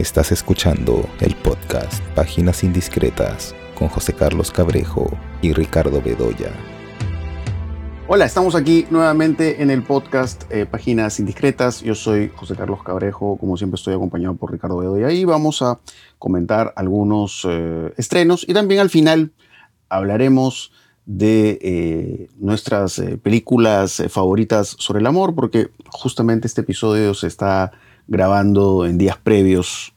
Estás escuchando el podcast Páginas Indiscretas con José Carlos Cabrejo y Ricardo Bedoya. Hola, estamos aquí nuevamente en el podcast eh, Páginas Indiscretas. Yo soy José Carlos Cabrejo, como siempre estoy acompañado por Ricardo Bedoya y vamos a comentar algunos eh, estrenos y también al final hablaremos de eh, nuestras películas favoritas sobre el amor, porque justamente este episodio se está grabando en días previos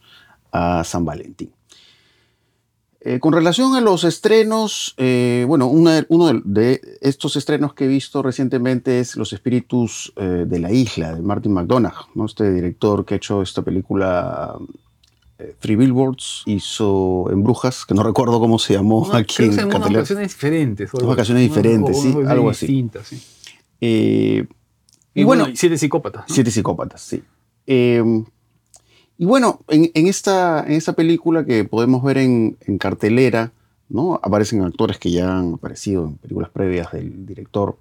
a San Valentín. Eh, con relación a los estrenos, eh, bueno, uno de estos estrenos que he visto recientemente es Los Espíritus eh, de la Isla, de Martin McDonagh, ¿no? este director que ha hecho esta película Three Billboards, hizo En Brujas, que no recuerdo cómo se llamó aquí en Cataluña. vacaciones diferentes. vacaciones diferentes, sí, algo así. Distintas, sí. y, bueno, Siete Psicópatas. Siete Psicópatas, sí. Y bueno, en, esta, película que podemos ver en, cartelera, aparecen actores que ya han aparecido en películas previas del director.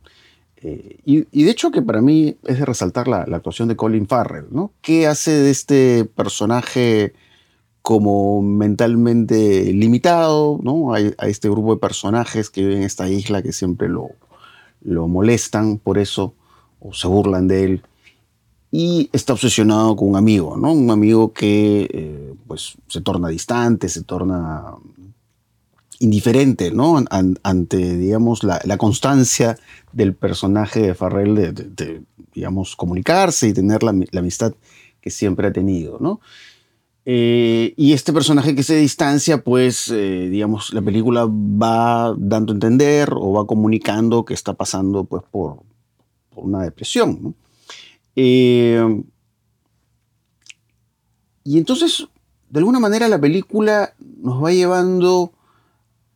Eh, y, de hecho que para mí es de resaltar la, actuación de Colin Farrell, ¿no? ¿Qué hace de este personaje como mentalmente limitado, ¿no? A este grupo de personajes que viven en esta isla que siempre lo molestan por eso o se burlan de él y está obsesionado con un amigo, ¿no? Un amigo que eh, pues se torna distante, se torna indiferente, ¿no? ante, digamos, la, constancia del personaje de Farrell de, digamos, comunicarse y tener la, amistad que siempre ha tenido, ¿no? Eh, y este personaje que se distancia, pues, eh, digamos, la película va dando a entender o va comunicando que está pasando, pues, por, por una depresión, ¿no? Eh, y entonces, de alguna manera, la película nos va llevando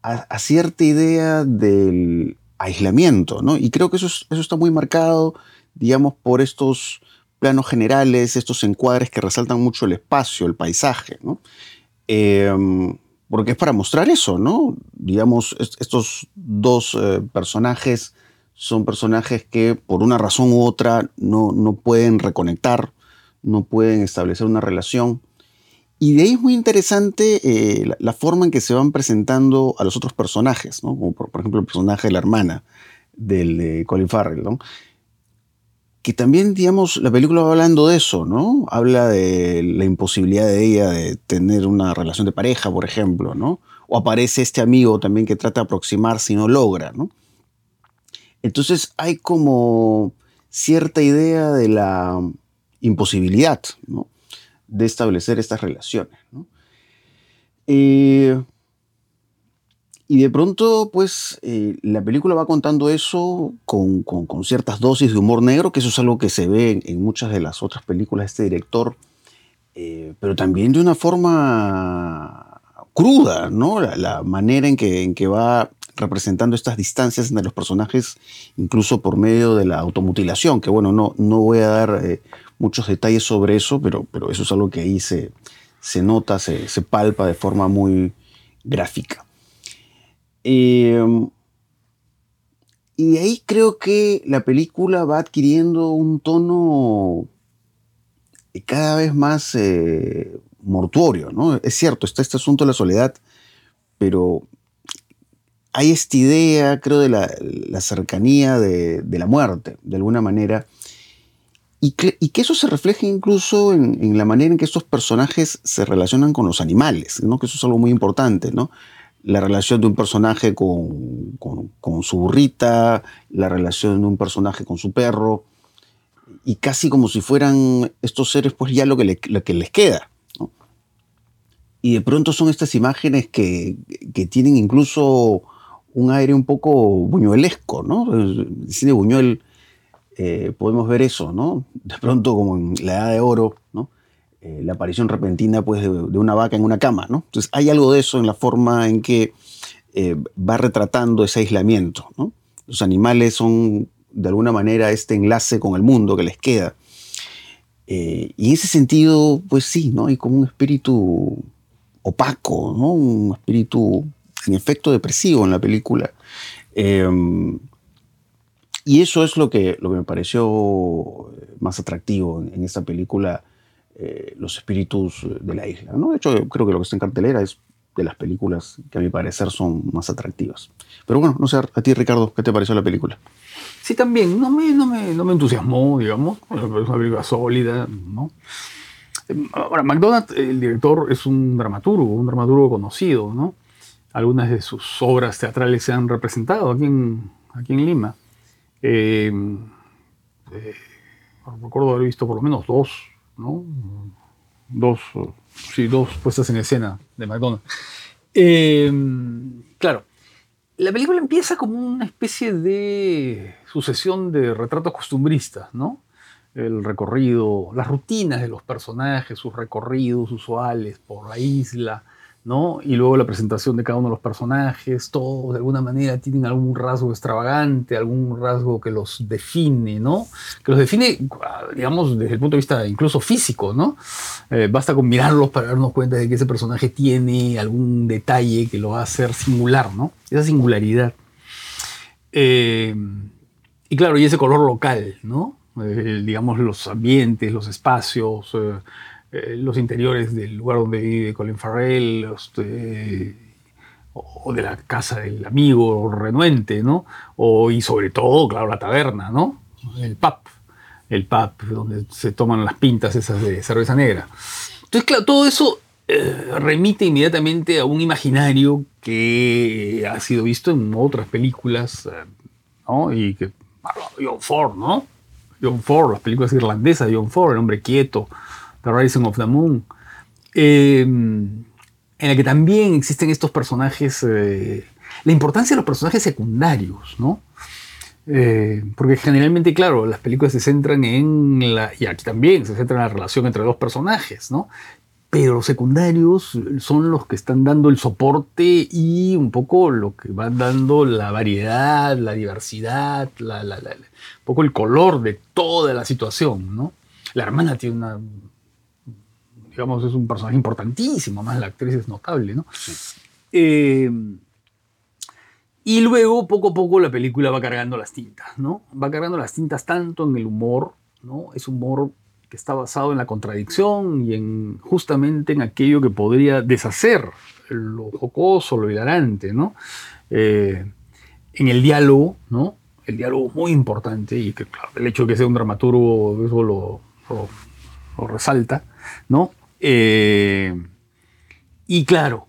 a, cierta idea del aislamiento, ¿no? Y creo que eso, eso está muy marcado, digamos, por estos planos generales, estos encuadres que resaltan mucho el espacio, el paisaje, ¿no? Em, porque es para mostrar eso, ¿no? Digamos, estos dos eh, personajes son personajes que por una razón u otra no, no pueden reconectar, no pueden establecer una relación. Y de ahí es muy interesante eh, la, forma en que se van presentando a los otros personajes, ¿no? como por, ejemplo el personaje de la hermana del de Colin Farrell, que también, digamos, la película va hablando de eso, ¿no? Habla de la imposibilidad de ella de tener una relación de pareja, por ejemplo, ¿no? O aparece este amigo también que trata de aproximarse y no logra, ¿no? Entonces hay como cierta idea de la imposibilidad de establecer estas relaciones. Eh, y de pronto, pues, eh, la película va contando eso con, ciertas dosis de humor negro, que eso es algo que se ve en, muchas de las otras películas de este director, eh, pero también de una forma cruda, ¿no? La, manera en que, en que va representando estas distancias entre los personajes, incluso por medio de la automutilación, que bueno, no, no voy a dar eh, muchos detalles sobre eso, pero, pero eso es algo que ahí se, se nota, se, se, palpa de forma muy gráfica. Em, y de ahí creo que la película va adquiriendo un tono cada vez más eh, mortuorio, ¿no? Es cierto, está este asunto de la soledad, pero hay esta idea, creo, de la, cercanía de, la muerte, de alguna manera, y que, eso se refleja incluso en, la manera en que estos personajes se relacionan con los animales, ¿no? que eso es algo muy importante, ¿no? la relación de un personaje con, su burrita, la relación de un personaje con su perro, y casi como si fueran estos seres pues ya lo que, que les queda. Y de pronto son estas imágenes que, que tienen incluso un aire un poco buñuelesco, ¿no? El cine Buñuel eh, podemos ver eso, ¿no? De pronto, como en la Edad de Oro, ¿no? Eh, la aparición repentina pues, de, una vaca en una cama, ¿no? Entonces hay algo de eso en la forma en que eh, va retratando ese aislamiento, ¿no? Los animales son, de alguna manera, este enlace con el mundo que les queda. y en ese sentido, pues sí, ¿no? Hay como un espíritu opaco, ¿no? Un espíritu en efecto depresivo en la película. Em, y eso es lo que, lo que me pareció más atractivo en, esta película, eh, los espíritus de la isla. ¿no? De hecho, creo que lo que está en cartelera es de las películas que a mi parecer son más atractivas. Pero bueno, no sé, a ti Ricardo, ¿qué te pareció la película? Sí, también, no me, no me, no me entusiasmó, digamos, es una película sólida, ¿no? Ahora, McDonald, el director, es un dramaturgo, un dramaturgo conocido, ¿no? Algunas de sus obras teatrales se han representado aquí en, aquí en Lima. Eh, eh, recuerdo haber visto por lo menos dos, ¿no? Dos, sí, dos puestas en escena de McDonald's. Eh, claro, la película empieza como una especie de sucesión de retratos costumbristas, ¿no? El recorrido, las rutinas de los personajes, sus recorridos usuales por la isla, ¿no? Y luego la presentación de cada uno de los personajes, todos de alguna manera tienen algún rasgo extravagante, algún rasgo que los define, ¿no? Que los define, digamos, desde el punto de vista incluso físico, ¿no? Eh, basta con mirarlos para darnos cuenta de que ese personaje tiene algún detalle que lo va a hacer singular, ¿no? Esa singularidad. Eh, y claro, y ese color local, ¿no? Eh, digamos, los ambientes, los espacios, eh, los interiores del lugar donde vive Colin Farrell, o de la casa del amigo renuente, ¿no? O, y sobre todo, claro, la taberna, ¿no? El pub, el pub donde se toman las pintas esas de cerveza negra. Entonces, claro, todo eso eh, remite inmediatamente a un imaginario que ha sido visto en otras películas, eh, ¿no? Y que, John Ford, ¿no? John Ford, las películas irlandesas de John Ford, El hombre quieto, The Rising of the Moon, em, en la que también existen estos personajes, eh, la importancia de los personajes secundarios, ¿no? Eh, porque generalmente, claro, las películas se centran en la, y aquí también se centran en la relación entre dos personajes, ¿no? Pero los secundarios son los que están dando el soporte y un poco lo que van dando la variedad, la diversidad, un poco el color de toda la situación, ¿no? La hermana tiene una digamos, es un personaje importantísimo, más la actriz es notable, ¿no? Eh, y luego, poco a poco, la película va cargando las tintas, ¿no? Va cargando las tintas tanto en el humor, ¿no? Es humor que está basado en la contradicción y en justamente en aquello que podría deshacer lo jocoso, lo hilarante, ¿no? Eh, en el diálogo, ¿no? El diálogo muy importante y que, claro, el hecho de que sea un dramaturgo eso lo, lo, lo resalta, ¿no? Eh, y claro,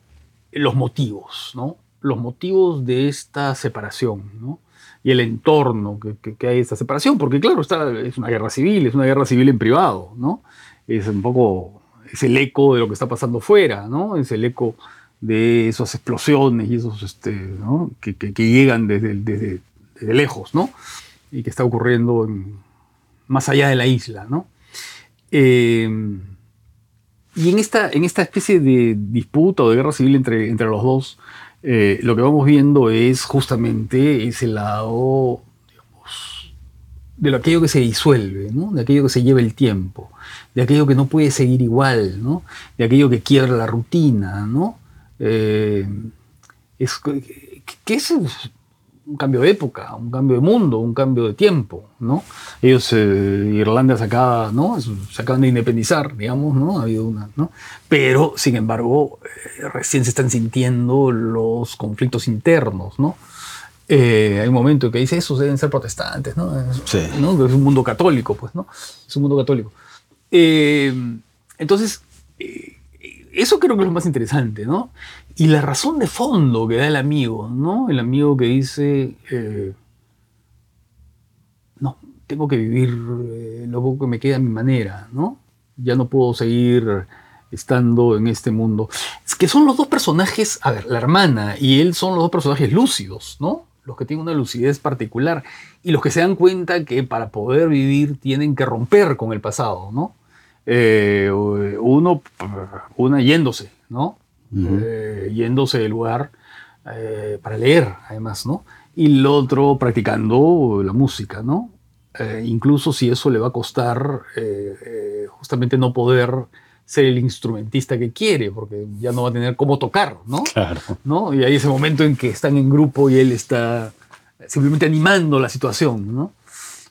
los motivos, ¿no? Los motivos de esta separación, ¿no? Y el entorno que, que, hay esta separación, porque claro, está, es una guerra civil, es una guerra civil en privado, ¿no? Es un poco, es el eco de lo que está pasando fuera, ¿no? Es el eco de esas explosiones y esos, este, ¿no? que, que, llegan desde, desde, desde, lejos, ¿no? Y que está ocurriendo más allá de la isla, ¿no? Eh, y en esta, en esta especie de disputa o de guerra civil entre, entre los dos, eh, lo que vamos viendo es justamente ese lado, digamos, de lo, aquello que se disuelve, ¿no? de aquello que se lleva el tiempo, de aquello que no puede seguir igual, ¿no? de aquello que quiebra la rutina. ¿no? Eh, es, que es un cambio de época, un cambio de mundo, un cambio de tiempo, ¿no? Ellos, eh, Irlanda se acaba, ¿no? Se acaban de independizar, digamos, ¿no? Ha habido una, ¿no? Pero, sin embargo, eh, recién se están sintiendo los conflictos internos, ¿no? Eh, hay un momento que dice, esos deben ser protestantes, ¿no? Sí. ¿no? Es un mundo católico, pues, ¿no? Es un mundo católico. entonces, eso creo que es lo más interesante, ¿no? Y la razón de fondo que da el amigo, ¿no? El amigo que dice, eh, no, tengo que vivir eh, lo poco que me queda a mi manera, ¿no? Ya no puedo seguir estando en este mundo. Es que son los dos personajes, a ver, la hermana y él son los dos personajes lúcidos, ¿no? Los que tienen una lucidez particular y los que se dan cuenta que para poder vivir tienen que romper con el pasado, ¿no? Eh, uno, una yéndose, ¿no? Eh, yéndose del lugar eh, para leer, además, ¿no? Y el otro practicando la música, ¿no? Eh, incluso si eso le va a costar justamente no poder ser el instrumentista que quiere, porque ya no va a tener cómo tocar, ¿no? Claro. ¿no? Y hay ese momento en que están en grupo y él está simplemente animando la situación, ¿no?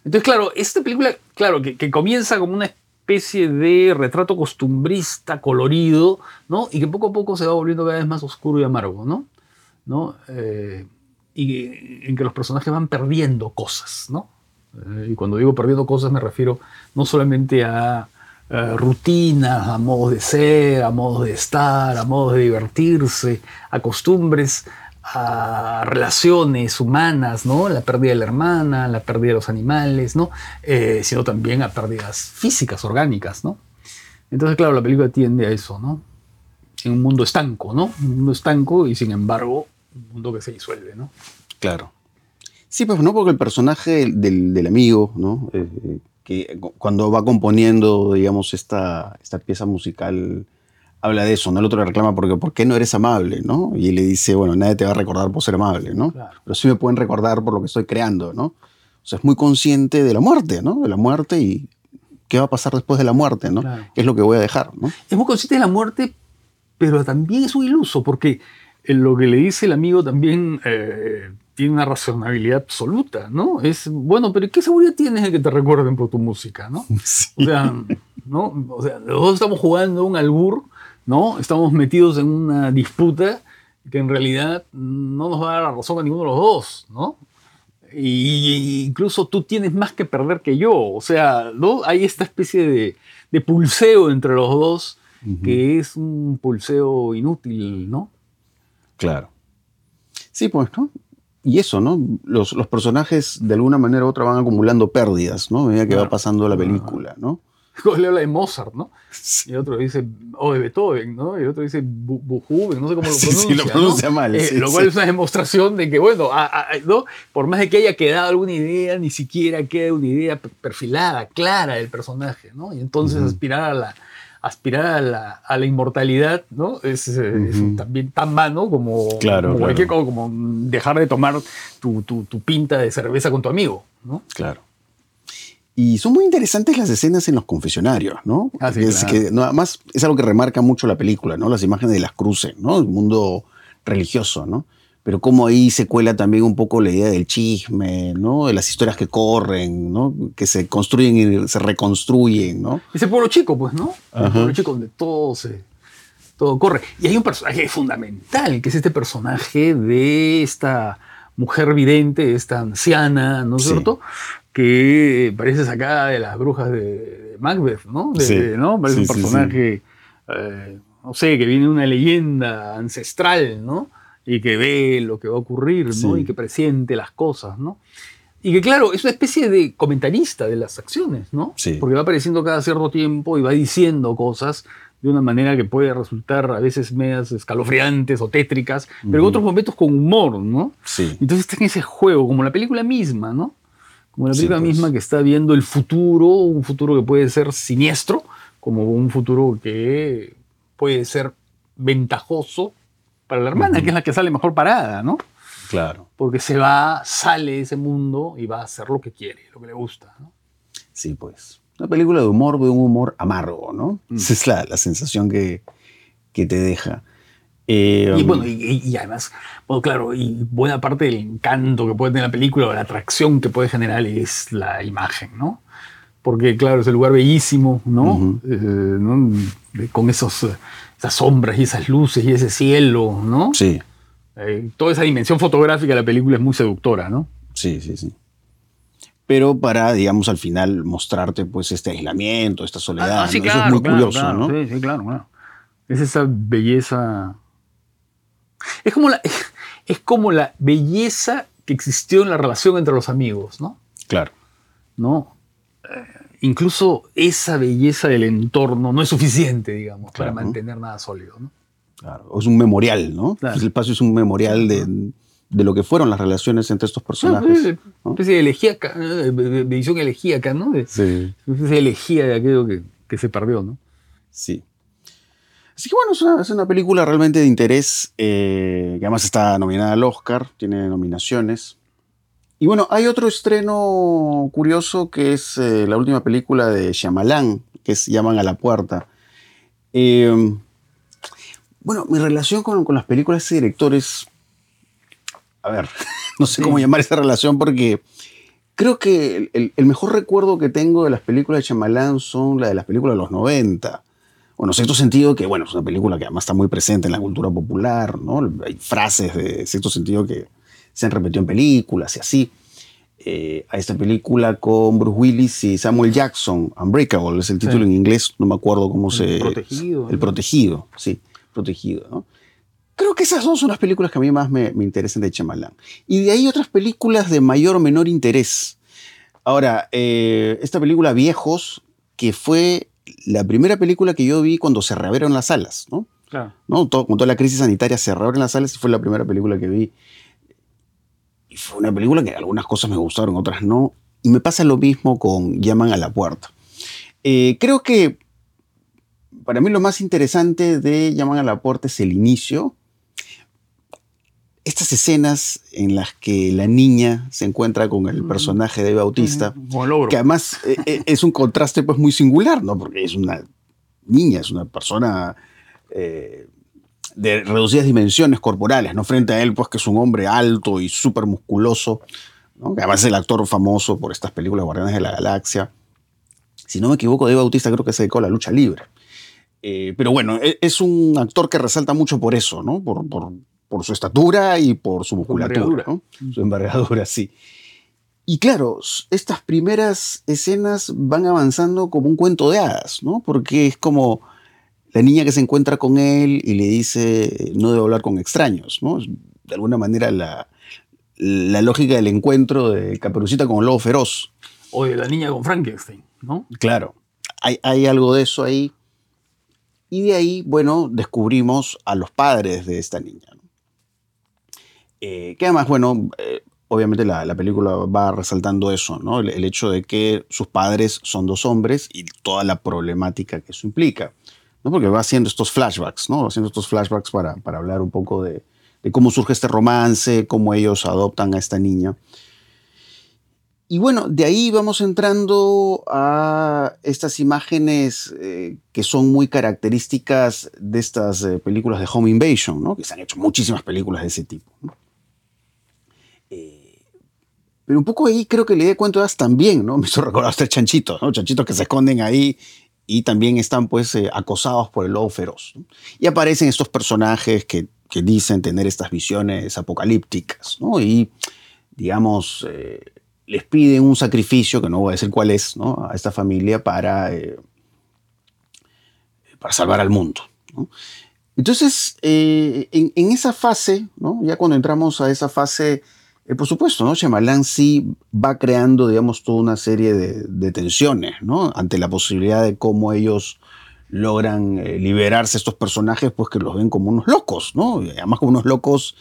Entonces, claro, esta película, claro, que, que comienza como una especie de retrato costumbrista, colorido, ¿no? Y que poco a poco se va volviendo cada vez más oscuro y amargo, ¿no? ¿No? Eh, y en que los personajes van perdiendo cosas, ¿no? Eh, y cuando digo perdiendo cosas me refiero no solamente a rutinas, a modos de ser, a modos de estar, a modos de divertirse, a costumbres, a relaciones humanas, ¿no? La pérdida de la hermana, la pérdida de los animales, ¿no? Eh, sino también a pérdidas físicas, orgánicas, ¿no? Entonces, claro, la película tiende a eso, ¿no? En un mundo estanco, ¿no? Un mundo estanco y sin embargo, un mundo que se disuelve, ¿no? Claro. Sí, pues no, porque el personaje del, amigo, ¿no? Eh, que cuando va componiendo, digamos, esta, esta pieza musical habla de eso, ¿no? El otro le reclama porque ¿por qué no eres amable, no? Y él le dice, bueno, nadie te va a recordar por ser amable, ¿no? Pero sí me pueden recordar por lo que estoy creando, ¿no? O sea, es muy consciente de la muerte, ¿no? De la muerte y qué va a pasar después de la muerte, ¿no? ¿Qué es lo que voy a dejar, ¿no? Es muy consciente de la muerte, pero también es un iluso, porque lo que le dice el amigo también eh, tiene una racionalidad absoluta, ¿no? Es, bueno, pero ¿qué seguridad tienes de que te recuerden por tu música, ¿no? O sea, ¿no? O sea, los dos estamos jugando un albur ¿no? Estamos metidos en una disputa que en realidad no nos va a dar la razón a ninguno de los dos, ¿no? Y, incluso tú tienes más que perder que yo, o sea, ¿no? Hay esta especie de, de pulseo entre los dos que es un pulseo inútil, ¿no? Claro. Sí, pues, ¿no? Y eso, ¿no? Los, los, personajes de alguna manera u otra van acumulando pérdidas, ¿no? A medida que va pasando la película, ¿no? le habla de Mozart, ¿no? Y otro dice, o de Beethoven, ¿no? Y otro dice Beethoven, no sé cómo lo pronuncia. Sí, lo pronuncia mal. Eh, lo cual es una demostración de que, bueno, ¿no? por más de que haya quedado alguna idea, ni siquiera queda una idea perfilada, clara del personaje, ¿no? Y entonces aspirar a la aspirar a la, a la inmortalidad, ¿no? Es, también tan vano como, claro, como, como, dejar de tomar tu, tu, tu pinta de cerveza con tu amigo, ¿no? Claro. Y son muy interesantes las escenas en los confesionarios, ¿no? Ah, es, que, además es algo que remarca mucho la película, ¿no? Las imágenes de las cruces, ¿no? El mundo religioso, ¿no? Pero cómo ahí se cuela también un poco la idea del chisme, ¿no? De las historias que corren, ¿no? Que se construyen y se reconstruyen, ¿no? Ese pueblo chico, pues, ¿no? El pueblo chico donde todo se, todo corre. Y hay un personaje fundamental, que es este personaje de esta mujer vidente, esta anciana, ¿no es cierto? Que parece sacada de las brujas de Macbeth, ¿no? ¿no? Parece un personaje, eh, no sé, que viene de una leyenda ancestral, ¿no? Y que ve lo que va a ocurrir, ¿no? Y que presiente las cosas, ¿no? Y que claro, es una especie de comentarista de las acciones, ¿no? Porque va apareciendo cada cierto tiempo y va diciendo cosas de una manera que puede resultar a veces medias escalofriantes o tétricas, pero en otros momentos con humor, ¿no? Sí. Entonces está en ese juego, como la película misma, ¿no? Como la película pues. misma que está viendo el futuro, un futuro que puede ser siniestro, como un futuro que puede ser ventajoso para la hermana, que es la que sale mejor parada, ¿no? Claro. Porque se va, sale de ese mundo y va a hacer lo que quiere, lo que le gusta, ¿no? Sí, pues. Una película de humor, de un humor amargo, ¿no? Mm. Esa es la, la sensación que, que te deja. Eh, y bueno, y, además, bueno, claro, y buena parte del encanto que puede tener la película o la atracción que puede generar es la imagen, ¿no? Porque, claro, es el lugar bellísimo, ¿no? Eh, con esos, esas sombras y esas luces y ese cielo, ¿no? Sí. Eh, toda esa dimensión fotográfica de la película es muy seductora, ¿no? Sí, sí, sí. Pero para, digamos, al final mostrarte, pues, este aislamiento, esta soledad. Ah, sí, Eso es muy curioso, ¿no? Sí, sí, claro, claro. Es esa belleza es como la, es como la belleza que existió en la relación entre los amigos, ¿no? Claro. ¿No? Eh, incluso esa belleza del entorno no es suficiente, digamos, para mantener nada sólido, ¿no? Claro. Es un memorial, ¿no? El espacio es un memorial de, lo que fueron las relaciones entre estos personajes. Una especie de elegíaca, de visión elegíaca, ¿no? sí. Una especie de elegía de aquello que, que se perdió, ¿no? Sí. Así que bueno, es una, película realmente de interés, eh, que además está nominada al Oscar, tiene nominaciones. Y bueno, hay otro estreno curioso que es eh, la última película de Shyamalan, que es Llaman a la Puerta. Em, bueno, mi relación con, las películas de directores, a ver, no sé cómo llamar esa relación porque creo que el, el, mejor recuerdo que tengo de las películas de Chamalán son las de las películas de los 90. Bueno, sexto sentido, que bueno, es una película que además está muy presente en la cultura popular, ¿no? Hay frases de sexto sentido que se han repetido en películas y así. Eh, a esta película con Bruce Willis y Samuel Jackson, Unbreakable, es el título en inglés, no me acuerdo cómo se... El protegido. El protegido, sí, protegido, ¿no? Creo que esas dos son las películas que a mí más me, me interesan de Chamalán. Y de ahí otras películas de mayor o menor interés. Ahora, eh, esta película Viejos, que fue la primera película que yo vi cuando se reabrieron las salas, ¿no? Claro. ¿no? Todo, con toda la crisis sanitaria se reabrieron las salas y fue la primera película que vi. Y fue una película que algunas cosas me gustaron, otras no. Y me pasa lo mismo con Llaman a la puerta. Eh, creo que para mí lo más interesante de Llaman a la puerta es el inicio, estas escenas en las que la niña se encuentra con el personaje de Bautista, que además eh, eh, es un contraste pues muy singular, ¿no? Porque es una niña, es una persona eh, de reducidas dimensiones corporales, ¿no? Frente a él, pues que es un hombre alto y súper musculoso, ¿no? Que además es el actor famoso por estas películas Guardianes de la Galaxia. Si no me equivoco, Dave Bautista creo que se dedicó a la lucha libre. pero bueno, e, es un actor que resalta mucho por eso, ¿no? Por, por, por su estatura y por su musculatura. ¿no? Su envergadura, sí. Y claro, estas primeras escenas van avanzando como un cuento de hadas, ¿no? Porque es como la niña que se encuentra con él y le dice no debe hablar con extraños, ¿no? De alguna manera la, la lógica del encuentro de Caperucita con el lobo feroz. O de la niña con Frankenstein, ¿no? Claro, hay, hay algo de eso ahí. Y de ahí, bueno, descubrimos a los padres de esta niña. Eh, que además, bueno, eh, obviamente la, película va resaltando eso, ¿no? El, hecho de que sus padres son dos hombres y toda la problemática que eso implica, ¿no? Porque va haciendo estos flashbacks, ¿no? Va haciendo estos flashbacks para, para hablar un poco de, cómo surge este romance, cómo ellos adoptan a esta niña. Y bueno, de ahí vamos entrando a estas imágenes eh, que son muy características de estas películas de Home Invasion, ¿no? que se han hecho muchísimas películas de ese tipo. ¿no? Pero un poco ahí creo que le de cuento también, ¿no? Me hizo recordar a este chanchitos, ¿no? Chanchitos que se esconden ahí y también están pues eh, acosados por el lobo feroz. Y aparecen estos personajes que, que, dicen tener estas visiones apocalípticas, ¿no? Y, digamos, eh, les piden un sacrificio, que no voy a decir cuál es, ¿no? A esta familia para, eh, para salvar al mundo. Entonces, en, en, esa fase, ¿no? Ya cuando entramos a esa fase eh, por supuesto, ¿no? Shyamalan sí va creando, digamos, toda una serie de, tensiones, ¿no? Ante la posibilidad de cómo ellos logran eh, liberarse estos personajes, pues que los ven como unos locos, ¿no? Además como unos locos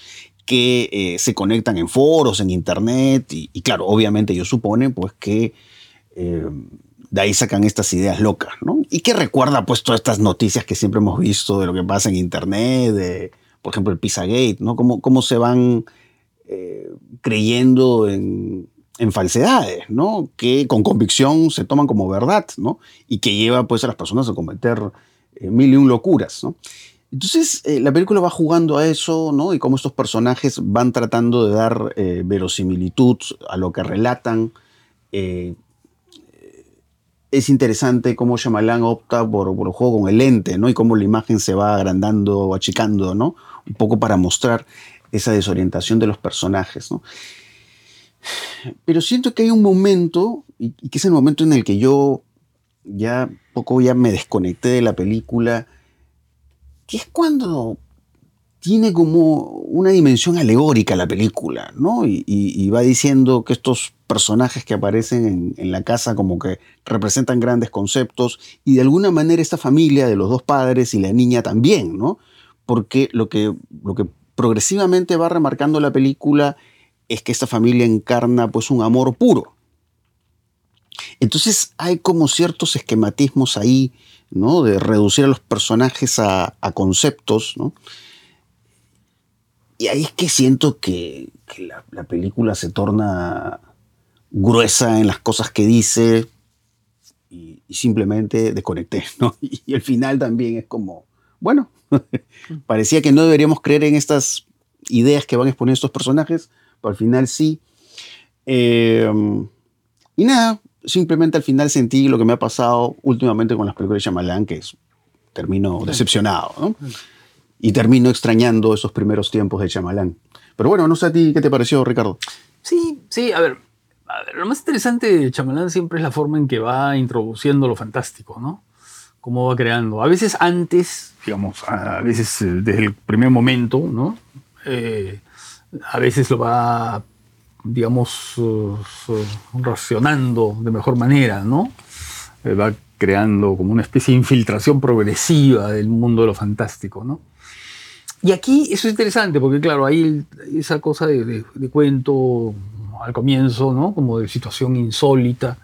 que eh, se conectan en foros, en internet, y, claro, obviamente ellos suponen, pues que de ahí sacan estas ideas locas, ¿no? Y que recuerda, pues, todas estas noticias que siempre hemos visto de lo que pasa en internet, de, por ejemplo, el Pizzagate, ¿no? Cómo, cómo se van eh, creyendo en, falsedades, ¿no? Que con convicción se toman como verdad, ¿no? Y que lleva pues a las personas a cometer eh, mil y un locuras. Entonces eh, la película va jugando a eso, ¿no? Y cómo estos personajes van tratando de dar verosimilitud a lo que relatan. es interesante cómo Shyamalan opta por, por el juego con el lente, ¿no? Y cómo la imagen se va agrandando o achicando, ¿no? Un poco para mostrar esa desorientación de los personajes. ¿no? Pero siento que hay un momento, y, que es el momento en el que yo ya poco ya me desconecté de la película, que es cuando tiene como una dimensión alegórica la película, ¿no? Y, va diciendo que estos personajes que aparecen en, la casa como que representan grandes conceptos y de alguna manera esta familia de los dos padres y la niña también, ¿no? Porque lo que, lo que progresivamente va remarcando la película es que esta familia encarna pues un amor puro. Entonces hay como ciertos esquematismos ahí, ¿no? De reducir a los personajes a, conceptos, ¿no? Y ahí es que siento que, la, película se torna gruesa en las cosas que dice y, simplemente desconecté, ¿no? y el final también es como, bueno, parecía que no deberíamos creer en estas ideas que van a exponer estos personajes, pero al final sí. Em, Y nada, simplemente al final sentí lo que me ha pasado últimamente con las películas de Shyamalan, que es, termino decepcionado, ¿no? Y termino extrañando esos primeros tiempos de Shyamalan. Pero bueno, no sé a ti qué te pareció, Ricardo. Sí, sí, a ver, a ver, lo más interesante de Chamalán siempre es la forma en que va introduciendo lo fantástico, ¿no? Cómo va creando. A veces antes, digamos, a veces eh, desde el primer momento, ¿no? Eh, a veces lo va, digamos, uh, racionando de mejor manera, ¿no? Eh, va creando como una especie de infiltración progresiva del mundo de lo fantástico, ¿no? Y aquí eso es interesante, porque claro, hay esa cosa de, de- de cuento al comienzo, ¿no? Como de situación insólita,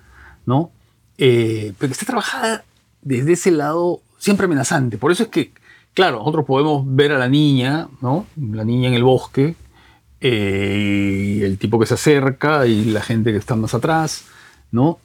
¿no? Eh, pero que está trabajada desde ese lado siempre amenazante. Por eso es que, claro, nosotros podemos ver a la niña, ¿no? La niña en el bosque, eh, el tipo que se acerca y la gente que está más atrás, ¿no?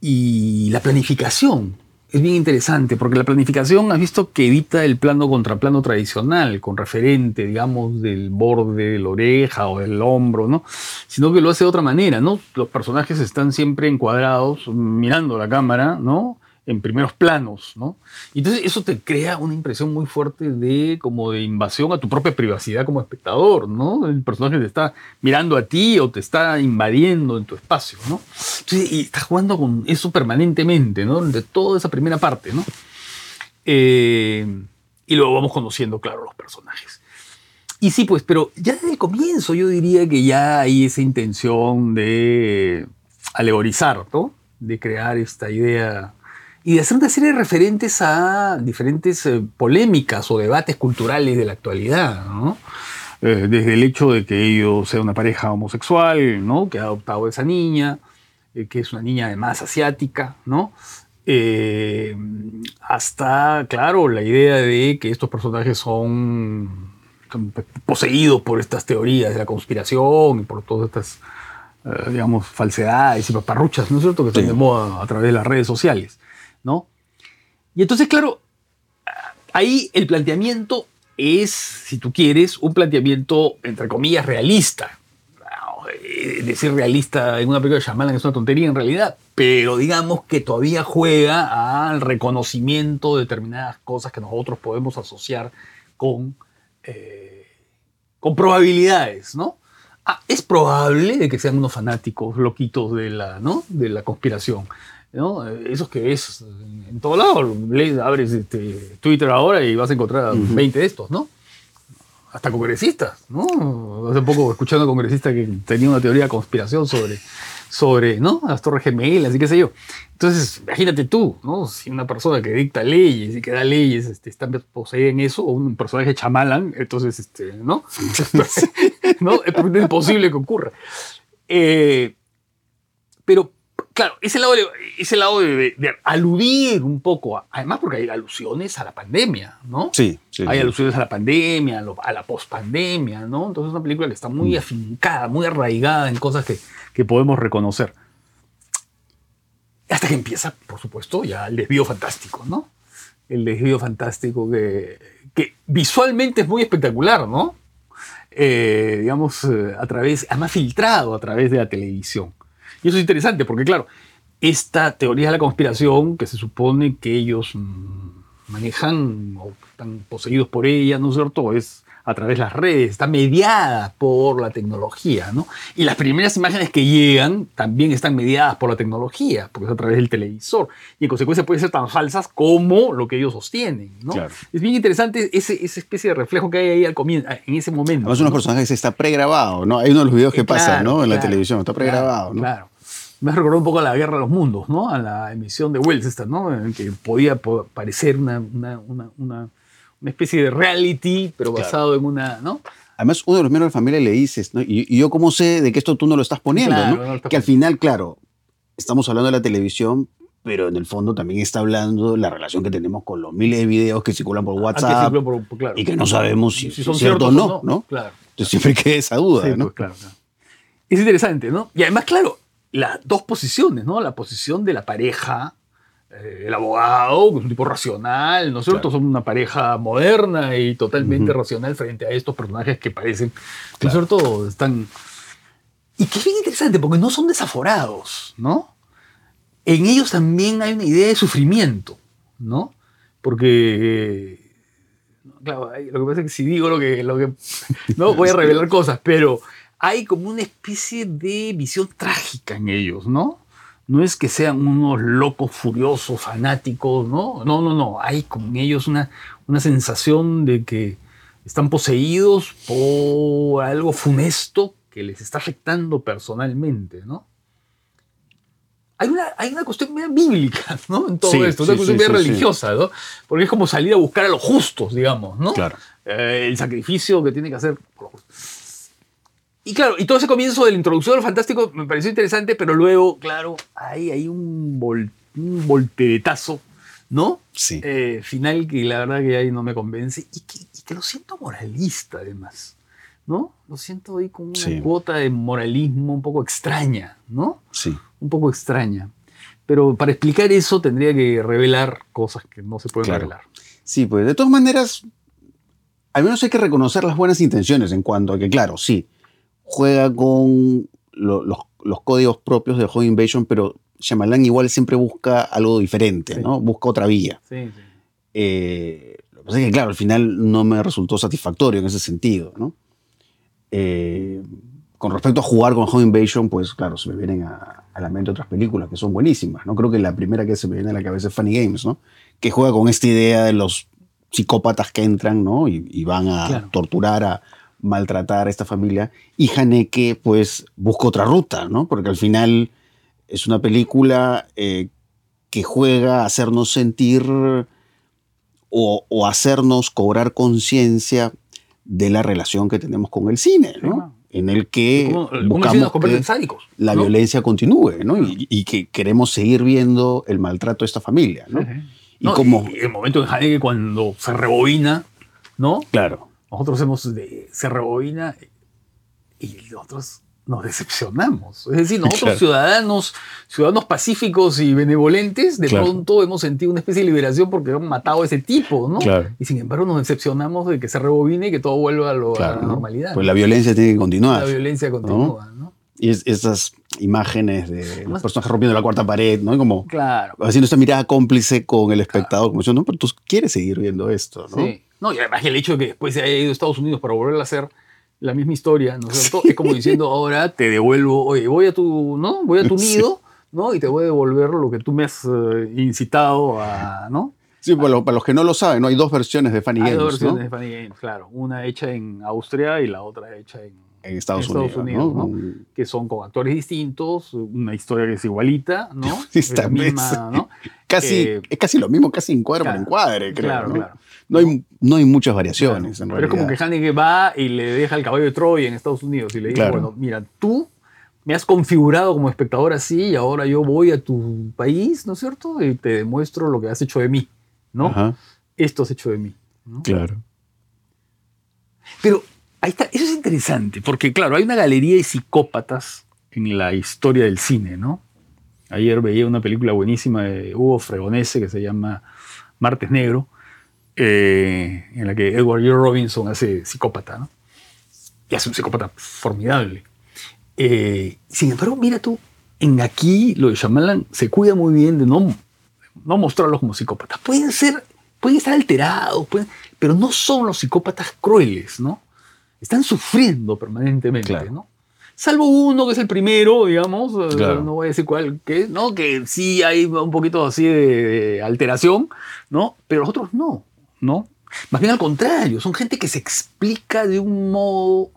Y la planificación es bien interesante, porque la planificación has visto que evita el plano contra plano tradicional, con referente, digamos, del borde de la oreja o del hombro, ¿no? Sino que lo hace de otra manera, ¿no? Los personajes están siempre encuadrados, mirando la cámara, ¿no? En primeros planos, ¿no? Entonces eso te crea una impresión muy fuerte de como de invasión a tu propia privacidad como espectador, ¿no? El personaje te está mirando a ti o te está invadiendo en tu espacio, ¿no? Entonces, y estás jugando con eso permanentemente, ¿no? De toda esa primera parte, ¿no? Eh, y luego vamos conociendo, claro, los personajes. Y sí, pues, pero ya desde el comienzo yo diría que ya hay esa intención de alegorizar, ¿no? De crear esta idea y de hacer una serie de referentes a diferentes eh, polémicas o debates culturales de la actualidad, ¿no? Eh, desde el hecho de que ellos sean una pareja homosexual, ¿no? Que ha adoptado a esa niña, eh, que es una niña además asiática, ¿no? Hasta, claro, la idea de que estos personajes son poseídos por estas teorías de la conspiración y por todas estas, digamos, falsedades y paparruchas, ¿no es cierto?, que están Sí. de moda a través de las redes sociales, ¿no? Y entonces, claro, ahí el planteamiento es, si tú quieres, un planteamiento, entre comillas, realista. Eh, Decir realista en una película de Shyamalan es una tontería en realidad, pero digamos que todavía juega al reconocimiento de determinadas cosas que nosotros podemos asociar con, eh, con probabilidades, ¿no? Ah, es probable de que sean unos fanáticos loquitos de la, ¿no? de la conspiración. ¿No? Esos que ves en, todo lado, abres este, Twitter ahora y vas a encontrar 20 de estos, ¿no? Hasta congresistas, ¿no? Hace poco escuchando a un congresista que tenía una teoría de conspiración sobre, sobre ¿no? las torres gemelas y qué sé yo. Entonces, imagínate tú, ¿no? Si una persona que dicta leyes y que da leyes este, está poseída en eso, o un personaje chamalan, entonces, este, ¿no? ¿no? Es perfectamente posible que ocurra. Eh, pero, claro, ese lado, de, ese lado de, aludir un poco, a- además porque hay alusiones a la pandemia, ¿no? Sí, sí. Hay sí. alusiones a la pandemia, a, lo- a la pospandemia, ¿no? Entonces es una película que está muy Mm. afincada, muy arraigada en cosas que, que podemos reconocer. Hasta que empieza, por supuesto, ya el desvío fantástico, ¿no? El desvío fantástico que, que visualmente es muy espectacular, ¿no? Eh, digamos, eh, a través, además filtrado a través de la televisión. Y eso es interesante porque, claro, esta teoría de la conspiración, que se supone que ellos mm, manejan o están poseídos por ella, ¿no es cierto? Es a través de las redes, está mediada por la tecnología, ¿no? Y las primeras imágenes que llegan también están mediadas por la tecnología, porque es a través del televisor. Y en consecuencia pueden ser tan falsas como lo que ellos sostienen, ¿no? Claro. Es bien interesante ese, esa especie de reflejo que hay ahí al comienzo, en ese momento. Además, unos ¿no? personajes está pregrabado, ¿no? Hay uno de los videos que Eh, pasan, claro, ¿no? En la televisión, está pregrabado, ¿no? Claro. Me has recordado un poco a la Guerra de los Mundos, ¿no? A la emisión de Wells esta, ¿no? En que podía po- parecer una, una, una, una- especie de reality, pero Claro. basado en una, ¿no? Además, uno de los miembros de la familia le dices, ¿no? Y, y yo cómo sé de que esto tú no lo estás poniendo, Claro, ¿no? no estás que al final, claro, estamos hablando de la televisión, pero en el fondo también está hablando de la relación que tenemos con los miles de videos que circulan por Ah, WhatsApp circuló por- por- claro. y que no sabemos si, son es cierto o ciertos no, ¿no? Claro. Entonces siempre queda esa duda, Sí, ¿no? pues, claro, claro. Es interesante, ¿no? Y además, claro, las dos posiciones, ¿no? La posición de la pareja, eh, el abogado, que es un tipo racional, ¿no es cierto? Claro. Son una pareja moderna y totalmente racional frente a estos personajes que parecen, ¿no es cierto? Están Y que es bien interesante porque no son desaforados, ¿no? En ellos también hay una idea de sufrimiento, ¿no? Porque, eh, claro, lo que pasa es que si digo lo que, lo que no voy a revelar cosas, pero hay como una especie de visión trágica en ellos, ¿no? No es que sean unos locos, furiosos, fanáticos, ¿no? No, no, no. Hay como en ellos una, una sensación de que están poseídos por algo funesto que les está afectando personalmente, ¿no? Hay una, hay una cuestión medio bíblica, ¿no? En todo Sí, esto, una cuestión sí, sí. religiosa, ¿no? Porque es como salir a buscar a los justos, digamos, ¿no? Claro. Eh, el sacrificio que tiene que hacer. Y claro, y todo ese comienzo de la introducción del fantástico me pareció interesante, pero luego, claro, hay, hay un, vol- un volteretazo, ¿no? Sí. Eh, final que la verdad que ahí no me convence y que, y que lo siento moralista además, ¿no? Lo siento ahí con una Sí. cuota de moralismo un poco extraña, ¿no? Sí. Un poco extraña. Pero para explicar eso tendría que revelar cosas que no se pueden Claro. revelar. Sí, pues de todas maneras, al menos hay que reconocer las buenas intenciones en cuanto a que, claro, sí, juega con lo- los, los códigos propios de Home Invasion, pero Shyamalan igual siempre busca algo diferente, Sí. ¿no? Busca otra vía. Sí, sí. Eh, lo que pasa es que, claro, al final no me resultó satisfactorio en ese sentido, ¿no? Eh, con respecto a jugar con Home Invasion, pues claro, se me vienen a, a la mente otras películas que son buenísimas, ¿no? Creo que la primera que se me viene a la cabeza es Funny Games, ¿no? Que juega con esta idea de los psicópatas que entran, ¿no? Y, y van a Claro. torturar, a maltratar a esta familia. Y Haneke, pues, busca otra ruta, ¿no? Porque al final es una película eh, que juega a hacernos sentir o, o hacernos cobrar conciencia de la relación que tenemos con el cine, Sí, ¿no? En el que ¿Cómo, cómo el cine buscamos que sádicos? la ¿no? violencia continúe, ¿no? Y, y que queremos seguir viendo el maltrato de esta familia, ¿no? Sí, sí. Y como, y el momento en Haneke cuando se rebobina, ¿no? claro, Nosotros hemos de, se rebobina y nosotros nos decepcionamos. Es decir, nosotros Claro. ciudadanos, ciudadanos pacíficos y benevolentes, de Claro. pronto hemos sentido una especie de liberación porque han matado a ese tipo, ¿no? Claro. Y sin embargo nos decepcionamos de que se rebobine y que todo vuelva a, lo- a la ¿no? normalidad. Pues la violencia tiene que continuar. La violencia continúa, ¿no? Y es- esas imágenes de los personajes rompiendo la cuarta pared, ¿no? Y como Claro. haciendo esta mirada cómplice con el espectador, como diciendo, no, pero tú quieres seguir viendo esto, ¿no? Sí. No, y además el hecho de que después se haya ido a Estados Unidos para volver a hacer la misma historia, ¿no es cierto? Es como diciendo, ahora te devuelvo, oye, voy a tu, ¿no? Voy a tu Sí. nido, ¿no? Y te voy a devolver lo que tú me has eh, incitado a, ¿no? Sí, para, lo- para los que no lo saben, ¿no? hay dos versiones de Funny Hay Games, dos versiones ¿no? de Funny Games, claro. Una hecha en Austria y la otra hecha en, En Estados, en Estados Unidos, Unidos, ¿no? que son con actores distintos, una historia que es igualita, ¿no? Sí, Es la misma. ¿no? Casi, Eh, es casi lo mismo, casi encuadre claro, por encuadre, creo. claro, claro. No, hay, no hay muchas variaciones, en Pero es como que. Haneke va y le deja el caballo de Troya en Estados Unidos y le dice, Claro. bueno, mira, tú me has configurado como espectador así y ahora yo voy a tu país, ¿no es cierto? Y te demuestro lo que has hecho de mí, ¿no? Ajá, Esto has hecho de mí. ¿no? claro. Pero ahí está, eso es interesante, porque claro, hay una galería de psicópatas en la historia del cine, ¿no? Ayer veía una película buenísima de Hugo Fregonese que se llama Martes Negro, eh, en la que Edward G. Robinson hace psicópata, ¿no? Y hace un psicópata formidable. Eh, sin embargo, mira tú, en aquí lo de Shyamalan se cuida muy bien de no, no mostrarlos como psicópatas. Pueden ser, pueden estar alterados, pueden- pero no son los psicópatas crueles, ¿no? Están sufriendo permanentemente, Claro. ¿no? Salvo uno que es el primero, digamos, eh, Claro. no voy a decir cuál, que, ¿no? Que sí hay un poquito así de, de alteración, ¿no? Pero los otros no, ¿no? Más bien al contrario, son gente que se explica de un modo,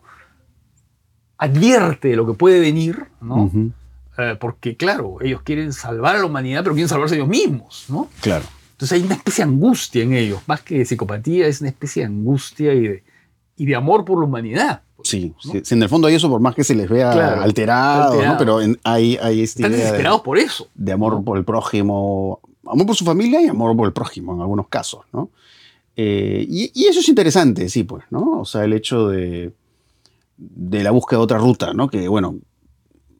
advierte de lo que puede venir, ¿no? Ujú, Eh, porque, claro, ellos quieren salvar a la humanidad, pero quieren salvarse ellos mismos, ¿no? Claro. Entonces hay una especie de angustia en ellos, más que de psicopatía, es una especie de angustia y de, y de amor por la humanidad. Sí, ¿no? sí, en el fondo hay eso, por más que se les vea Claro, alterado, alterado. ¿no? Pero en- hay, hay esta Están idea de, desesperados por eso. de amor por el prójimo, amor por su familia y amor por el prójimo en algunos casos, ¿no? Eh, y, y eso es interesante, sí, pues, ¿no? O sea, el hecho de, de la búsqueda de otra ruta, ¿no? Que, bueno,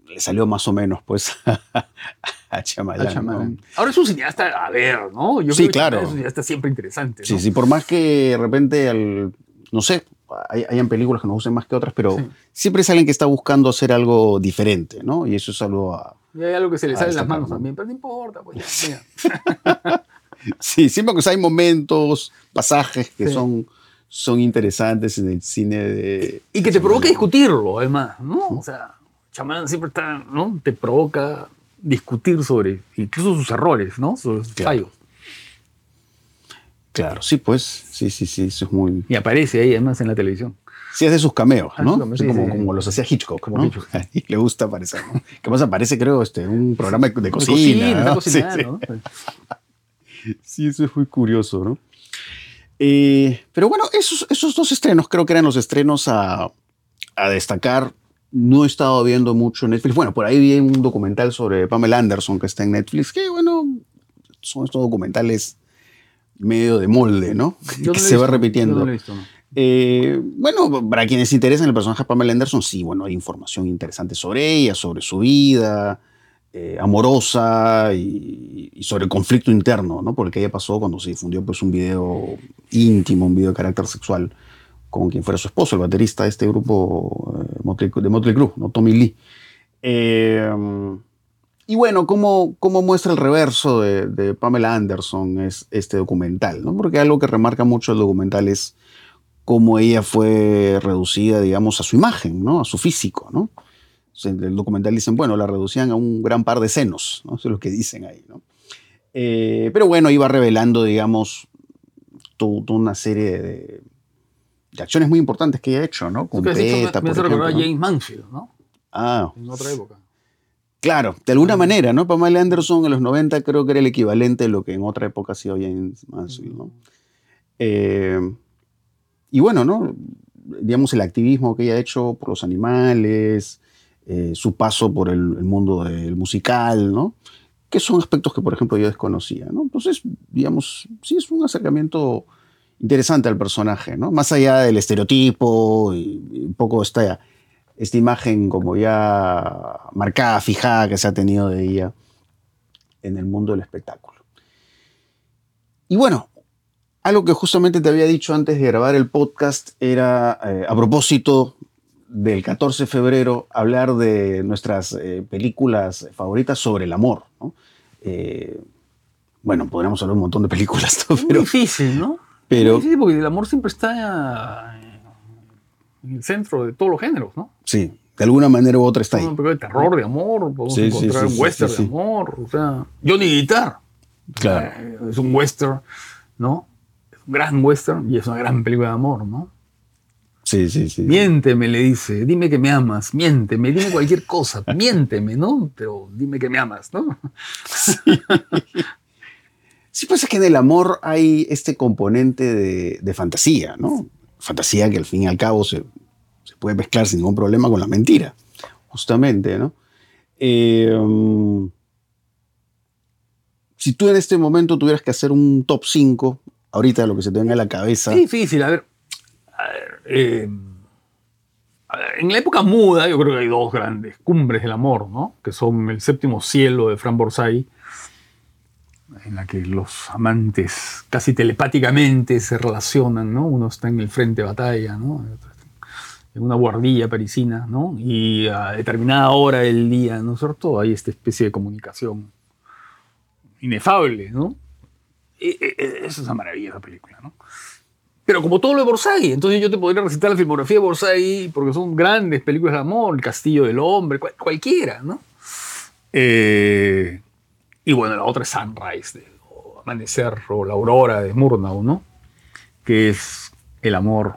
le salió más o menos, pues, a Shyamalan, Al ¿no? Ahora es un cineasta, a ver, ¿no? Yo Sí, creo que claro. Es un cineasta siempre interesante. ¿no? Sí, sí, por más que de repente, al, no sé, hay, hayan películas que nos gusten más que otras, pero Sí. siempre es alguien que está buscando hacer algo diferente, ¿no? Y eso es algo a... Y hay algo que se le sale en las manos ¿no? también, pero no importa, pues ya. Sí, siempre que hay momentos, pasajes que Sí. son, son interesantes en el cine de... Y que te provoca discutirlo, además, ¿no? O sea, Chamalán siempre está, ¿no? Te provoca discutir sobre incluso sus errores, ¿no? Sobre sus Claro. fallos. Claro, sí, pues, sí, sí, sí, eso es muy... Y aparece ahí, además, en la televisión. Sí, es de sus cameos, ¿no? Sí, sí, como, sí. como los hacía Hitchcock, Como ¿no? Hitchcock. Y le gusta aparecer, ¿no? Que más aparece, creo, este, un programa de, cocina. Sí, ¿no? Sí. Eso es muy curioso, ¿no? Eh, pero bueno, esos, esos dos estrenos creo que eran los estrenos a, a destacar. No he estado viendo mucho Netflix. Bueno, por ahí vi un documental sobre Pamela Anderson que está en Netflix, que bueno, son estos documentales medio de molde, ¿no? Yo que se va repitiendo. Eh, bueno, para quienes se interesan el personaje de Pamela Anderson, sí, bueno, hay información interesante sobre ella, sobre su vida eh, amorosa y, y sobre el conflicto interno, ¿no? Por el que ella pasó cuando se difundió pues, un video íntimo, un video de carácter sexual con quien fuera su esposo, el baterista de este grupo eh, de Motley Crue, ¿no? Tommy Lee. Eh, y bueno, ¿cómo, cómo muestra el reverso de, de Pamela Anderson es este documental? ¿no? Porque algo que remarca mucho el documental es cómo ella fue reducida, digamos, a su imagen, ¿no? A su físico, ¿no? En el documental dicen, bueno, la reducían a un gran par de senos, ¿no? Eso es lo que dicen ahí, ¿no? Eh, pero bueno, iba revelando, digamos, to- toda una serie de, de acciones muy importantes que ha hecho, ¿no? Con dicho me- PETA, me por a ejemplo, ¿no? James Mansfield, ¿no? Ah, En otra época. Claro, de alguna manera, ¿no? Pamela Anderson en los 90 creo que era el equivalente de lo que en otra época ha sido James Mansfield, ¿no? Eh, y bueno, ¿no? Digamos, el activismo que ella ha hecho por los animales, eh, su paso por el, mundo del musical, ¿no? Que son aspectos que, por ejemplo, yo desconocía, ¿no? Entonces, digamos, sí es un acercamiento interesante al personaje, ¿no? Más allá del estereotipo y, y un poco esta, esta imagen como ya marcada, fijada que se ha tenido de ella en el mundo del espectáculo. Y bueno, algo que justamente te había dicho antes de grabar el podcast era, eh, a propósito del 14 de febrero, hablar de nuestras eh, películas favoritas sobre el amor. ¿no? Eh, bueno, podríamos hablar un montón de películas, ¿no? Es pero, difícil, ¿no? pero Es difícil porque el amor siempre está eh, en el centro de todos los géneros, ¿no? sí, de alguna manera u otra está ahí. Película de terror, de amor, podemos Sí, encontrar sí, un western de amor, o sea, Johnny Guitar. Claro. Es un western, ¿no? Es un gran western y es una gran película de amor, ¿no? Sí, sí, sí. Miénteme, le dice, dime que me amas, miénteme, dime cualquier cosa, miénteme, ¿no? Pero dime que me amas, ¿no? Sí, pues es que en el amor hay este componente de, de fantasía, ¿no? Fantasía que al fin y al cabo se, se puede mezclar sin ningún problema con la mentira, justamente, ¿no? Eh, um, si tú en este momento tuvieras que hacer un top 5, ahorita lo que se te venga a la cabeza, Es difícil, a ver. a ver, eh, en la época muda, yo creo que hay dos grandes cumbres del amor, ¿no? Que son El séptimo cielo de Fran Borsay, en la que los amantes casi telepáticamente se relacionan, ¿no? Uno está en el frente de batalla, ¿no? En una guardilla parisina, ¿no? Y a determinada hora del día, ¿no es cierto? Hay esta especie de comunicación inefable, ¿no? E- e- e- Esa es una maravilla esa película, ¿no? Pero como todo lo de Borsay, entonces yo te podría recitar la filmografía de Borsay porque son grandes películas de amor, El Castillo del Hombre, cual- cualquiera, ¿no? Eh, y bueno, la otra es Sunrise, de, Amanecer, o La Aurora de Murnau, ¿no? Que es el amor,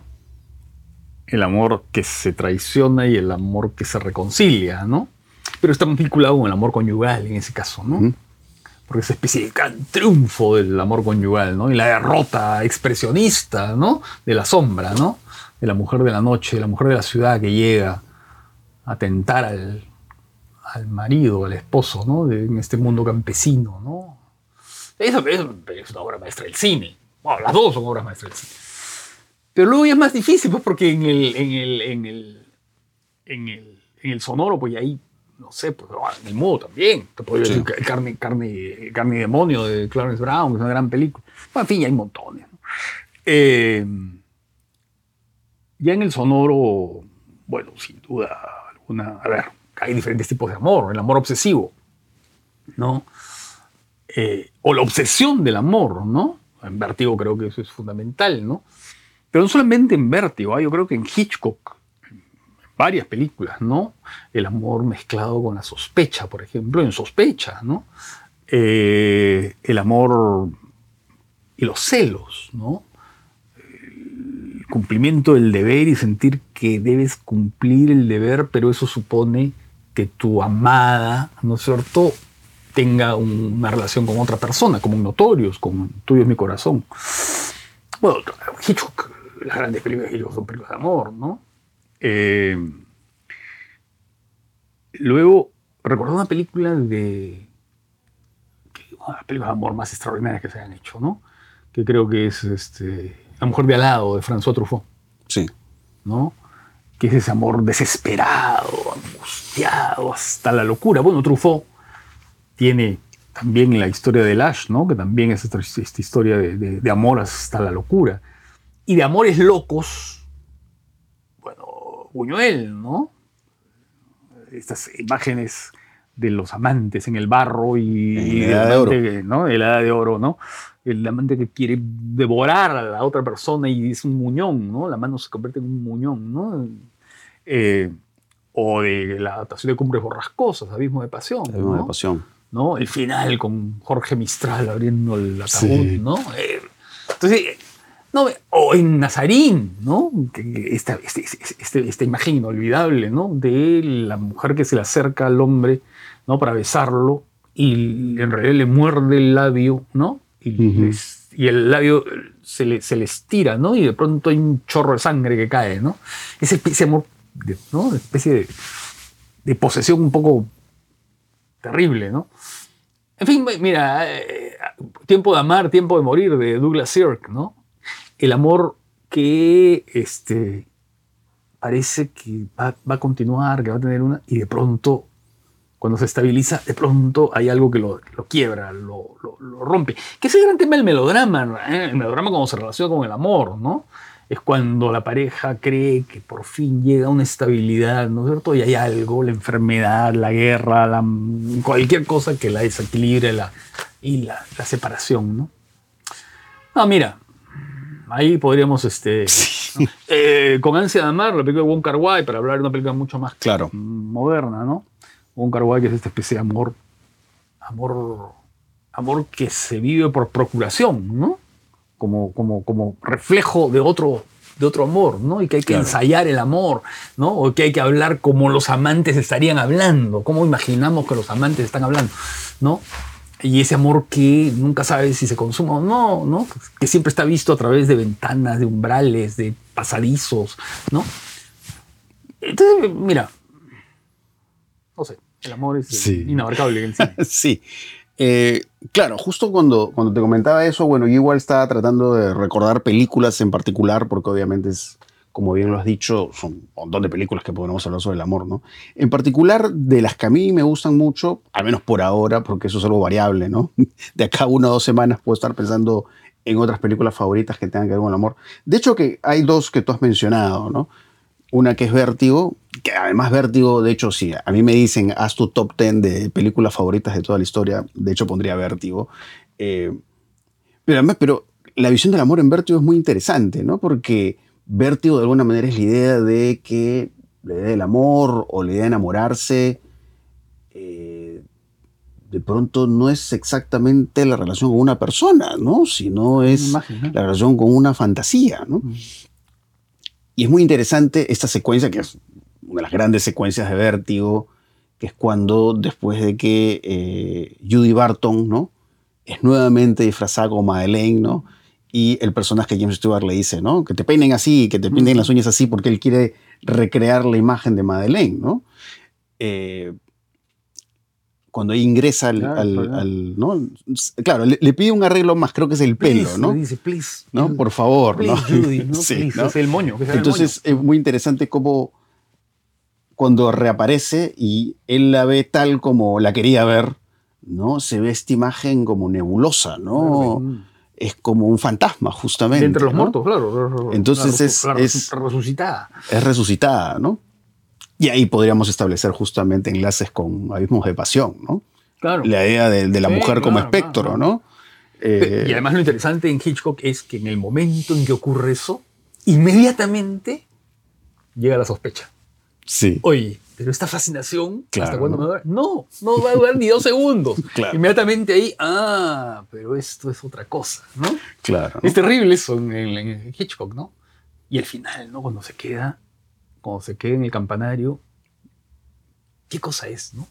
el amor que se traiciona y el amor que se reconcilia, ¿no? Pero está vinculado con el amor conyugal en ese caso, ¿no? Ujú. Porque es especie de triunfo del amor conyugal, ¿no? Y la derrota expresionista, ¿no? De la sombra, ¿no? De la mujer de la noche, de la mujer de la ciudad que llega a tentar al, al marido, al esposo, ¿no? En este mundo campesino, ¿no? Eso es una obra maestra del cine. Las dos son obras maestras del cine. Pero luego ya es más difícil, pues, porque en el, en el, en el, en el, en el sonoro, pues, ahí, no sé, pues, ah, en el modo también. Te decir carne, carne, carne y demonio de Clarence Brown, que es una gran película. Bueno, en fin, hay montones. ¿no? Eh, Ya en el sonoro, bueno, sin duda alguna, a ver, hay diferentes tipos de amor, el amor obsesivo, ¿no? Eh, o la obsesión del amor, ¿no? En Vértigo creo que eso es fundamental, ¿no? Pero no solamente en Vértigo, ¿ah? yo creo que en Hitchcock, varias películas, ¿no? El amor mezclado con la sospecha, por ejemplo, en Sospecha, ¿no? Eh, el amor y los celos, ¿no? El cumplimiento del deber y sentir que debes cumplir el deber, pero eso supone que tu amada, ¿no es cierto?, tenga una relación con otra persona, como un Notorious, como Tuyo es mi corazón. Bueno, las grandes películas de Hitchcock son películas de amor, ¿no? Eh, luego, recordé una película de... Una de las películas de amor más extraordinarias que se han hecho, ¿no? Que creo que es este, La mujer de al lado, de François Truffaut. Sí. ¿no? Que es ese amor desesperado, angustiado, hasta la locura. Bueno, Truffaut tiene también la historia de Lash, ¿no? Que también es esta, esta historia de, de- de amor hasta la locura. Y de amores locos, Buñuel, ¿no? Estas imágenes de los amantes en el barro y, En y la del Edad de amante que- ¿no? De la edad de oro, ¿no? El amante que quiere devorar a la otra persona y es un muñón, ¿no? La mano se convierte en un muñón, ¿no? Eh, o de la adaptación de Cumbres Borrascosas, Abismo de Pasión. La misma ¿no? pasión. ¿no? El final con Jorge Mistral abriendo el ataúd, Sí. ¿no? Eh, entonces, no, o en Nazarín, ¿no? Esta, este- este- este- esta imagen inolvidable, ¿no? De la mujer que se le acerca al hombre, ¿no? Para besarlo y en realidad le muerde el labio, ¿no? Y, Ujú. les- y el labio se le, se le estira, ¿no? Y de pronto hay un chorro de sangre que cae, ¿no? Ese de amor, de- ¿no? Una especie de, de posesión un poco terrible, ¿no? En fin, mira, eh, Tiempo de amar, tiempo de morir de Douglas Sirk, ¿no? El amor que este, parece que va, va a continuar, que va a tener una, y de pronto, cuando se estabiliza, de pronto hay algo que lo, lo quiebra, lo, lo- rompe. Que es el gran tema del melodrama, ¿eh? el melodrama cuando se relaciona con el amor, ¿no? Es cuando la pareja cree que por fin llega una estabilidad, ¿no es cierto? Y hay algo, la enfermedad, la guerra, la- cualquier cosa que la desequilibre la, y la, la separación, ¿no? Ah, mira, ahí podríamos, este, ¿no? Eh, con ansia de amar, la película de Wong Kar Wai, para hablar de una película mucho más Claro. moderna, ¿no? Wong Kar Wai que es esta especie de amor, amor, amor que se vive por procuración, ¿no? Como, como, como reflejo de otro, de otro amor, ¿no? Y que hay que Claro. ensayar el amor, ¿no? O que hay que hablar como los amantes estarían hablando, como imaginamos que los amantes están hablando, ¿no? Y ese amor que nunca sabes si se consuma o no, ¿no? Que siempre está visto a través de ventanas, de umbrales, de pasadizos, ¿no? Entonces, mira, no sé, el amor es Sí. inabarcable en el cine. Sí. Eh, claro, justo cuando, cuando te comentaba eso, bueno, yo igual estaba tratando de recordar películas en particular, porque obviamente es, como bien lo has dicho, son un montón de películas que podemos hablar sobre el amor, ¿no? En particular, de las que a mí me gustan mucho, al menos por ahora, porque eso es algo variable, ¿no? De acá una o dos semanas puedo estar pensando en otras películas favoritas que tengan que ver con el amor. De hecho, que hay dos que tú has mencionado, ¿no? Una que es Vértigo, que además Vértigo, de hecho, sí, a mí me dicen, haz tu top 10 de películas favoritas de toda la historia, de hecho pondría Vértigo. Eh, pero además, pero la visión del amor en Vértigo es muy interesante, ¿no? Porque Vértigo de alguna manera es la idea de que la idea del amor o la idea de enamorarse, eh, de pronto no es exactamente la relación con una persona, ¿no? Sino es imagen, ¿no? la relación con una fantasía, ¿no? Mm. Y es muy interesante esta secuencia, que es una de las grandes secuencias de Vértigo, que es cuando después de que eh, Judy Barton, ¿no? Es nuevamente disfrazada como Madeleine, ¿no? Y el personaje James Stewart le dice, ¿no? Que te peinen así, que te peinen Mm. las uñas así, porque él quiere recrear la imagen de Madeleine, ¿no? Eh, cuando ingresa al, Claro, al- claro. al- ¿no? Claro, le, le pide un arreglo más, creo que es el pelo, Please, ¿no? le dice, please. ¿no? Judy, Por favor, please, ¿no? Judy, ¿no? Sí, Please, ¿no? es el moño. sea el Entonces es muy interesante cómo cuando reaparece y él la ve tal como la quería ver, ¿no? Se ve esta imagen como nebulosa, moño. ¿no? Mm. Es como un fantasma, justamente. De entre los ¿no? muertos, claro. Entonces La es- la es- resu- resucitada. Es resucitada, ¿no? Y ahí podríamos establecer justamente enlaces con abismos de pasión, ¿no? Claro. La idea de, de la Sí, mujer como espectro, claro. ¿no? Eh, y además lo interesante en Hitchcock es que en el momento en que ocurre eso, inmediatamente llega la sospecha. sí, Oye, pero esta fascinación, Claro, ¿hasta cuándo ¿no? me va a durar? No, no va a durar ni dos segundos. Claro. Inmediatamente ahí, ah, pero esto es otra cosa, ¿no? claro. ¿no? Es terrible eso en, en Hitchcock, ¿no? Y el final, ¿no? Cuando se queda, cuando se queda en el campanario, ¿qué cosa es, no?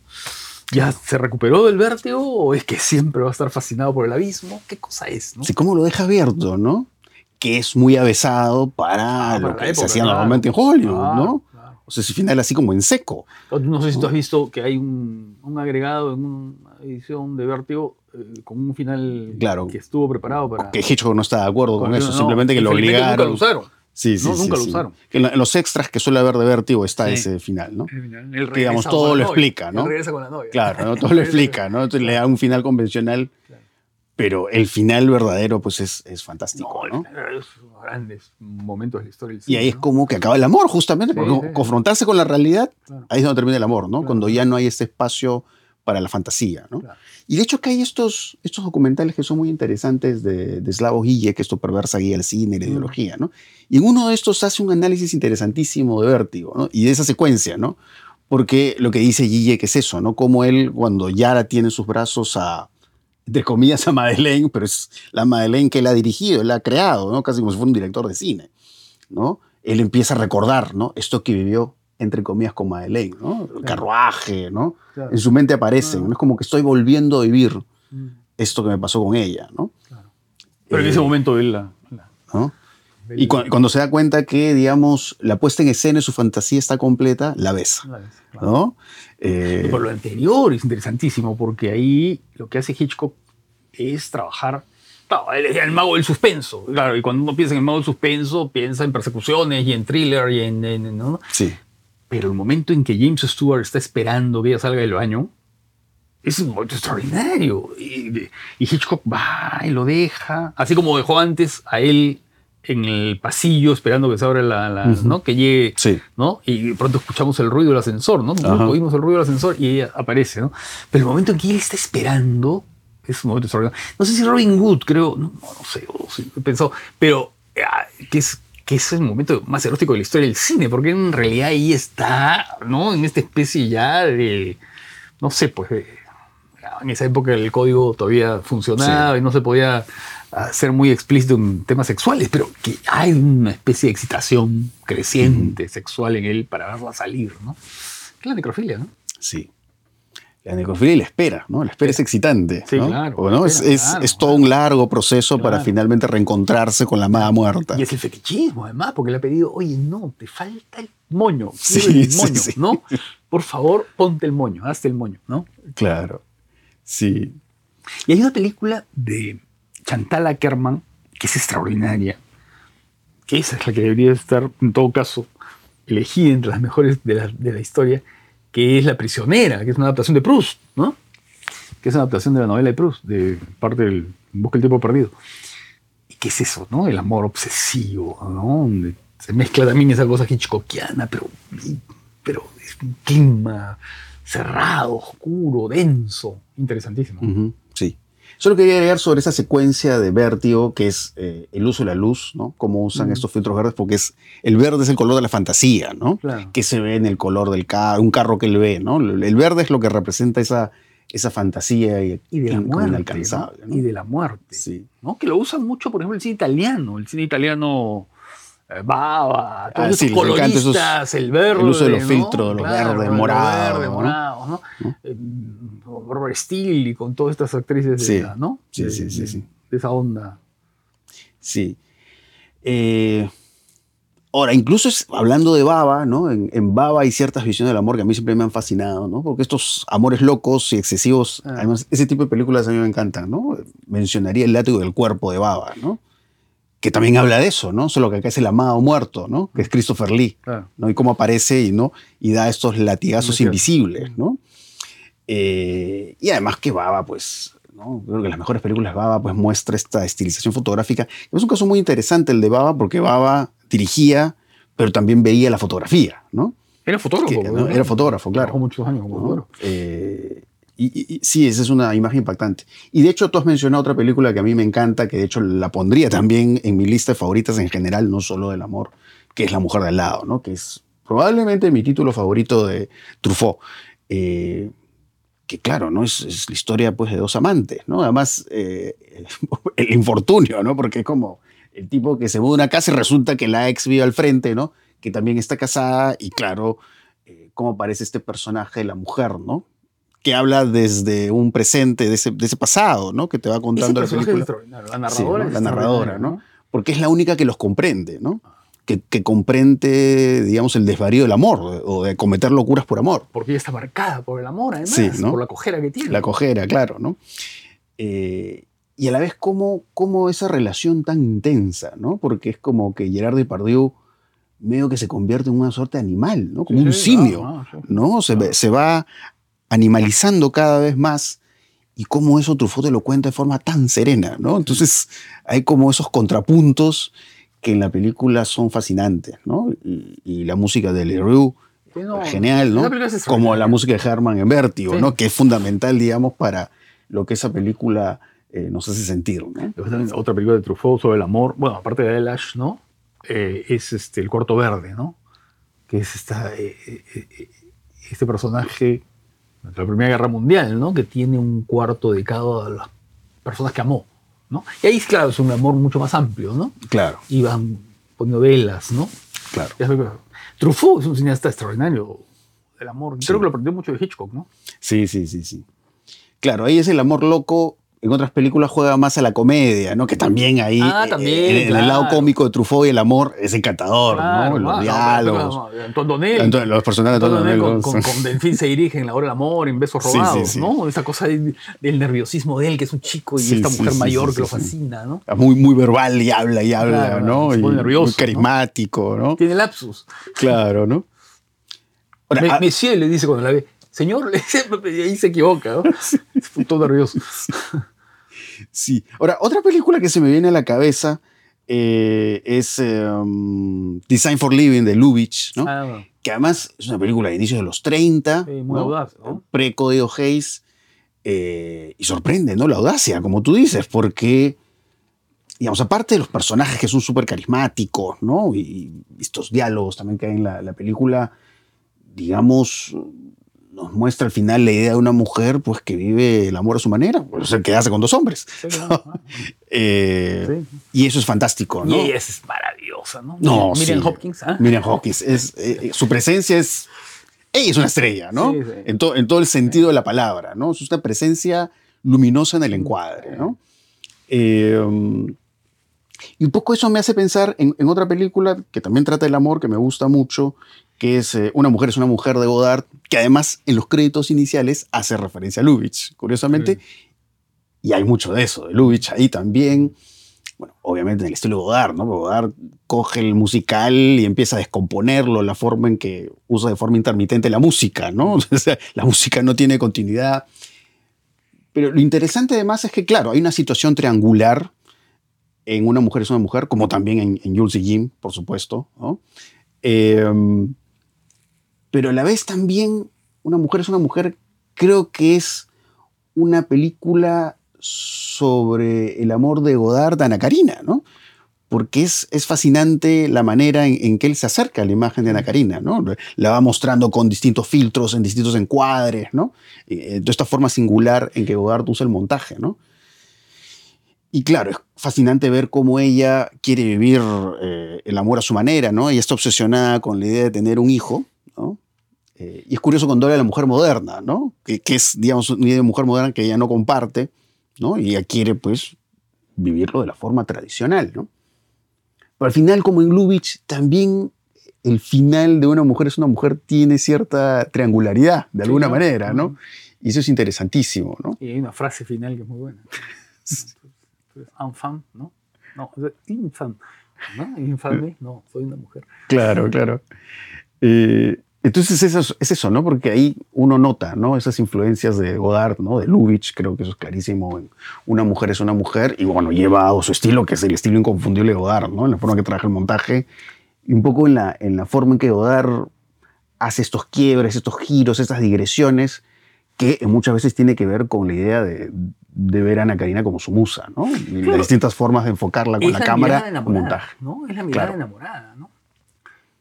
¿Ya se recuperó del vértigo o es que siempre va a estar fascinado por el abismo? ¿Qué cosa es, no? Sí, cómo lo deja abierto, ¿no? Que es muy avesado para Ah, lo que se hacía normalmente en Hollywood, Claro, ¿no? Sea, ese final así como en seco. No sé si tú has visto que hay un, un agregado en una edición de Vértigo eh, con un final Claro. que estuvo preparado para... Que Hitchcock no está de acuerdo con eso, no, simplemente que lo obligaron. Nunca lo usaron. Sí, sí, No, sí, nunca lo usaron. En, la- en los extras que suele haber de Vértigo está ese final, ¿no? Él Que, digamos, todo lo novia. explica, ¿no? regresa con la novia. Claro, ¿no? todo lo explica, ¿no? Entonces le da un final convencional, Claro. Pero el final verdadero pues es, es fantástico, No, ¿no? es grandes momentos de la historia del Y cine. ahí es ¿no? como que acaba el amor, justamente, Sí, porque sí. confrontarse con la realidad, Claro. ahí es donde termina el amor, ¿no? Claro. Cuando ya no hay ese espacio para la fantasía, ¿no? Claro. Y de hecho que hay estos, estos documentales que son muy interesantes de, de Slavoj Žižek, que esto perversa guía el cine y la Mm. ideología, ¿no? Y en uno de estos hace un análisis interesantísimo de Vértigo, ¿no? Y de esa secuencia, ¿no? Porque lo que dice Žižek es eso, ¿no? Como él, cuando Yara tiene en sus brazos a, entre comillas, a Madeleine, pero es la Madeleine que él ha dirigido, él ha creado, ¿no? Casi como si fuera un director de cine, ¿no? Él empieza a recordar, ¿no? Esto que vivió, entre comillas, con Madeleine, ¿no? El carruaje, ¿no? Claro. En su mente aparecen, Claro. ¿no? Es como que estoy volviendo a vivir Mm, esto que me pasó con ella, ¿no? claro. Pero en Eh, ese momento él la... la- ¿no? Y cu- cuando se da cuenta que, digamos, la puesta en escena y su fantasía está completa, la besa, la claro. ¿no? Eh, Por lo anterior es interesantísimo porque ahí lo que hace Hitchcock es trabajar. Claro, él es el mago del suspenso. Claro, y cuando uno piensa en el mago del suspenso, piensa en persecuciones y en thriller y en. en- ¿no? sí, Pero el momento en que James Stewart está esperando que ella salga del baño es un momento extraordinario. Y, y Hitchcock va y lo deja, así como dejó antes a él en el pasillo esperando que se abra la. ¿no? que llegue sí, ¿no? Y pronto escuchamos el ruido del ascensor, ¿no? Ajá. Oímos el ruido del ascensor y ella aparece, ¿no? Pero el momento en que él está esperando es un momento extraordinario. No sé si Robin Hood, creo, no, no, no sé, si pensado, pero ah, que es que es el momento más erótico de la historia del cine, porque en realidad ahí está, ¿no? En esta especie ya de, no sé, pues, de- en esa época el código todavía funcionaba y no se podía ser muy explícito en temas sexuales, pero que hay una especie de excitación creciente sexual en él para verla salir, ¿no? Es la necrofilia, ¿no? sí. La necrofilia y la espera, ¿no? La espera es excitante. Sí, ¿no? claro, ¿O no? la Es, espera, es- claro, es todo un largo proceso para finalmente reencontrarse con la amada muerta. Y es el fetichismo, además, porque le ha pedido, oye, no, te falta el moño, Sí, el sí, moño, sí. ¿no? Por favor, ponte el moño, hazte el moño, ¿no? Claro. Sí. Y hay una película de Chantal Ackerman que es extraordinaria, que esa es la que debería estar, en todo caso, elegida entre las mejores de la, de la historia, que es La prisionera, que es una adaptación de Proust, ¿no? Que es una adaptación de la novela de Proust, de parte del Busca del tiempo perdido. ¿Y qué es eso, no? El amor obsesivo, ¿no? Donde se mezcla también esa cosa hitchcockiana, pero, pero es un clima cerrado, oscuro, denso, interesantísimo. Sí. Solo quería agregar sobre esa secuencia de vértigo que es eh, el uso de la luz, ¿no? Cómo usan estos filtros verdes, porque es el verde es el color de la fantasía, ¿no? Claro. Que se ve en el color del carro, un carro que él ve, ¿no? El verde es lo que representa esa, esa fantasía y, y de la muerte. inalcanzable, ¿no? ¿no? Y de la muerte. Sí. ¿no? Que lo usan mucho, por ejemplo, el cine italiano. El cine italiano Baba, todos Ah, esos sí, coloristas, el verde. el uso de los ¿no? filtros, los verdes, el morados, verde, ¿no? morados, ¿no? ¿No? Eh, Barbara Steele y con todas estas actrices de, Sí. la- ¿no? Sí, De- sí, sí, de- sí. de esa onda. Sí. Eh, ahora, incluso es- hablando de Baba, ¿no? En, en Baba hay ciertas visiones del amor que a mí siempre me han fascinado, ¿no? Porque estos amores locos y excesivos, Ah. además, ese tipo de películas a mí me encantan, ¿no? Mencionaría El látigo del cuerpo de Baba, ¿no? Que también habla de eso, ¿no? Solo que acá es el amado muerto, ¿no? Que es Christopher Lee. ¿no? Y cómo aparece y, ¿no? y da estos latigazos invisibles, ¿no? Eh, y además que Baba, pues, ¿no? Creo que las mejores películas de Baba pues muestra esta estilización fotográfica. Es un caso muy interesante el de Baba porque Baba dirigía, pero también veía la fotografía, ¿no? Era fotógrafo. Que- ¿no? Era fotógrafo, claro. Trabajó muchos años como fotógrafo. Eh, y, sí, esa es una imagen impactante. Y de hecho, tú has mencionado otra película que a mí me encanta, que de hecho la pondría también en mi lista de favoritas en general, no solo del amor, que es La Mujer de al lado, ¿no? Que es probablemente mi título favorito de Truffaut. Eh, que claro, ¿no? Es, la historia pues, de dos amantes, ¿no? Además, eh, el infortunio, ¿no? Porque es como el tipo que se muda a una casa y resulta que la ex vive al frente, ¿no? Que también está casada y claro, eh, cómo aparece este personaje la mujer, ¿no? Que habla desde un presente, de ese, de ese pasado, ¿no? Que te va contando la película. La Sí, narradora. ¿no? es La narradora, ¿no? Porque es la única que los comprende, ¿no? Que, que comprende, digamos, el desvarío del amor o de cometer locuras por amor. Porque ella está marcada por el amor, además, Sí, ¿no? por la cojera que tiene. La cojera, claro, ¿no? Eh, y a la vez, cómo, cómo esa relación tan intensa, ¿no? Porque es como que Gerard Depardieu medio que se convierte en una suerte de animal, ¿no? Como Sí, un sí, simio, claro, sí. ¿no? Se, Claro. se va animalizando cada vez más y cómo eso Truffaut te lo cuenta de forma tan serena, ¿no? Entonces hay como esos contrapuntos que en la película son fascinantes, ¿no? Y, y la música de Leroux, no, genial, ¿no? es Como la música de Herman en Vértigo, Sí. ¿no? Que es fundamental, digamos, para lo que esa película eh, nos hace sentir, otra película de Truffaut sobre el amor, bueno, aparte de Elash, ¿no? Eh, es este, El Cuarto Verde, ¿no? Que es esta, eh, este personaje la Primera Guerra Mundial, ¿no? Que tiene un cuarto dedicado a las personas que amó, ¿no? Y ahí, claro, es un amor mucho más amplio, ¿no? Claro, Iban poniendo velas, ¿no? claro. Truffaut es un cineasta extraordinario del amor. Sí. Creo que lo aprendió mucho de Hitchcock, ¿no? Sí, sí, sí, sí. Claro, ahí es el amor loco. En otras películas juega más a la comedia, ¿no? Que también ahí, Ah, eh, también, en, en el lado claro. cómico de Truffaut y el amor es encantador, Claro, ¿no? Los ah, no, diálogos. no. Entonces, los personajes de Donnell con, con, con Delfín se dirige en La Hora del Amor, en Besos Sí, sí, Robados, sí. ¿no? Esa cosa de- del nerviosismo de él, que es un chico, y Sí, esta sí, mujer sí, mayor sí, que lo sí, sí. fascina, ¿no? muy, muy verbal y habla y habla, Claro, ¿no? Y nervioso, muy ¿no? carismático, ¿no? Tiene lapsus. Claro, ¿no? Ahora, Me- ah, Monsieur le dice cuando la ve, señor, ahí se equivoca, ¿no? Todo nervioso. Sí. Ahora, otra película que se me viene a la cabeza eh, es um, Design for Living de Lubitsch, ¿no? Ah, bueno. que además es una película de inicios de los 30, Sí, muy ¿no? audaz, ¿no? Pre-Código Hayes, eh, y sorprende, ¿no? La audacia, como tú dices, porque, digamos, aparte de los personajes que son súper carismáticos, ¿no? Y, y estos diálogos también que hay en la, la película, digamos, nos muestra al final la idea de una mujer, pues, que vive el amor a su manera, pues, o sea, que hace con dos hombres. Sí, claro, Eh, sí. Y eso es fantástico, ¿no? Y ella es maravillosa, ¿no? No, Miriam sí. Hopkins, ¿ah? Miriam Hawkins, es, eh, su presencia es. Ella es una estrella, ¿no? En, to- en todo el sentido de la palabra, ¿no? Es una presencia luminosa en el encuadre, ¿no? Eh, um, y un poco eso me hace pensar en, en otra película que también trata del amor, que me gusta mucho, que es eh, Una mujer es una mujer de Godard, que además en los créditos iniciales hace referencia a Lubitsch, curiosamente. Y hay mucho de eso, de Lubitsch ahí también. Bueno, obviamente en el estilo de Godard, ¿no? Godard coge el musical y empieza a descomponerlo, la forma en que usa de forma intermitente la música, ¿no? O sea, la música no tiene continuidad. Pero lo interesante además es que, claro, hay una situación triangular en Una mujer es una mujer, como también en, en Jules y Jim, por supuesto, ¿no? Eh, pero a la vez también Una mujer es una mujer, creo que es una película sobre el amor de Godard a Ana Karina, ¿no? Porque es, es fascinante la manera en, que él se acerca a la imagen de Ana Karina, ¿no? La va mostrando con distintos filtros, en distintos encuadres, ¿no? Eh, de esta forma singular en que Godard usa el montaje, ¿no? Y claro, es fascinante ver cómo ella quiere vivir eh, el amor a su manera, ¿no? Ella está obsesionada con la idea de tener un hijo, ¿no? Eh, y es curioso cuando habla de la mujer moderna, ¿no? Que, que es, digamos, una idea de mujer moderna que ella no comparte, ¿no? Y ella quiere, pues, vivirlo de la forma tradicional, ¿no? Pero al final, como en Lubitsch, también el final de una mujer es una mujer tiene cierta triangularidad, de alguna ¿no? manera, ¿no? Y eso es interesantísimo, ¿no? Y hay una frase final que es muy buena. Enfant, ¿no? No, infant, ¿no? Infame, no, soy una mujer. Claro, claro. Eh, Entonces es eso, es eso, ¿no? Porque ahí uno nota, ¿no? Esas influencias de Godard, ¿no? De Lubitsch, creo que eso es clarísimo. Una mujer es una mujer y bueno, lleva su estilo, que es el estilo inconfundible de Godard, ¿no? En la forma que trabaja el montaje y un poco en la, en la forma en que Godard hace estos quiebres, estos giros, estas digresiones, que muchas veces tiene que ver con la idea de, de ver a Ana Karina como su musa, ¿no? Y las Claro. distintas formas de enfocarla con Es la, la cámara, mirada el enamorada, montaje. ¿no? Es la mirada Claro. enamorada, ¿no?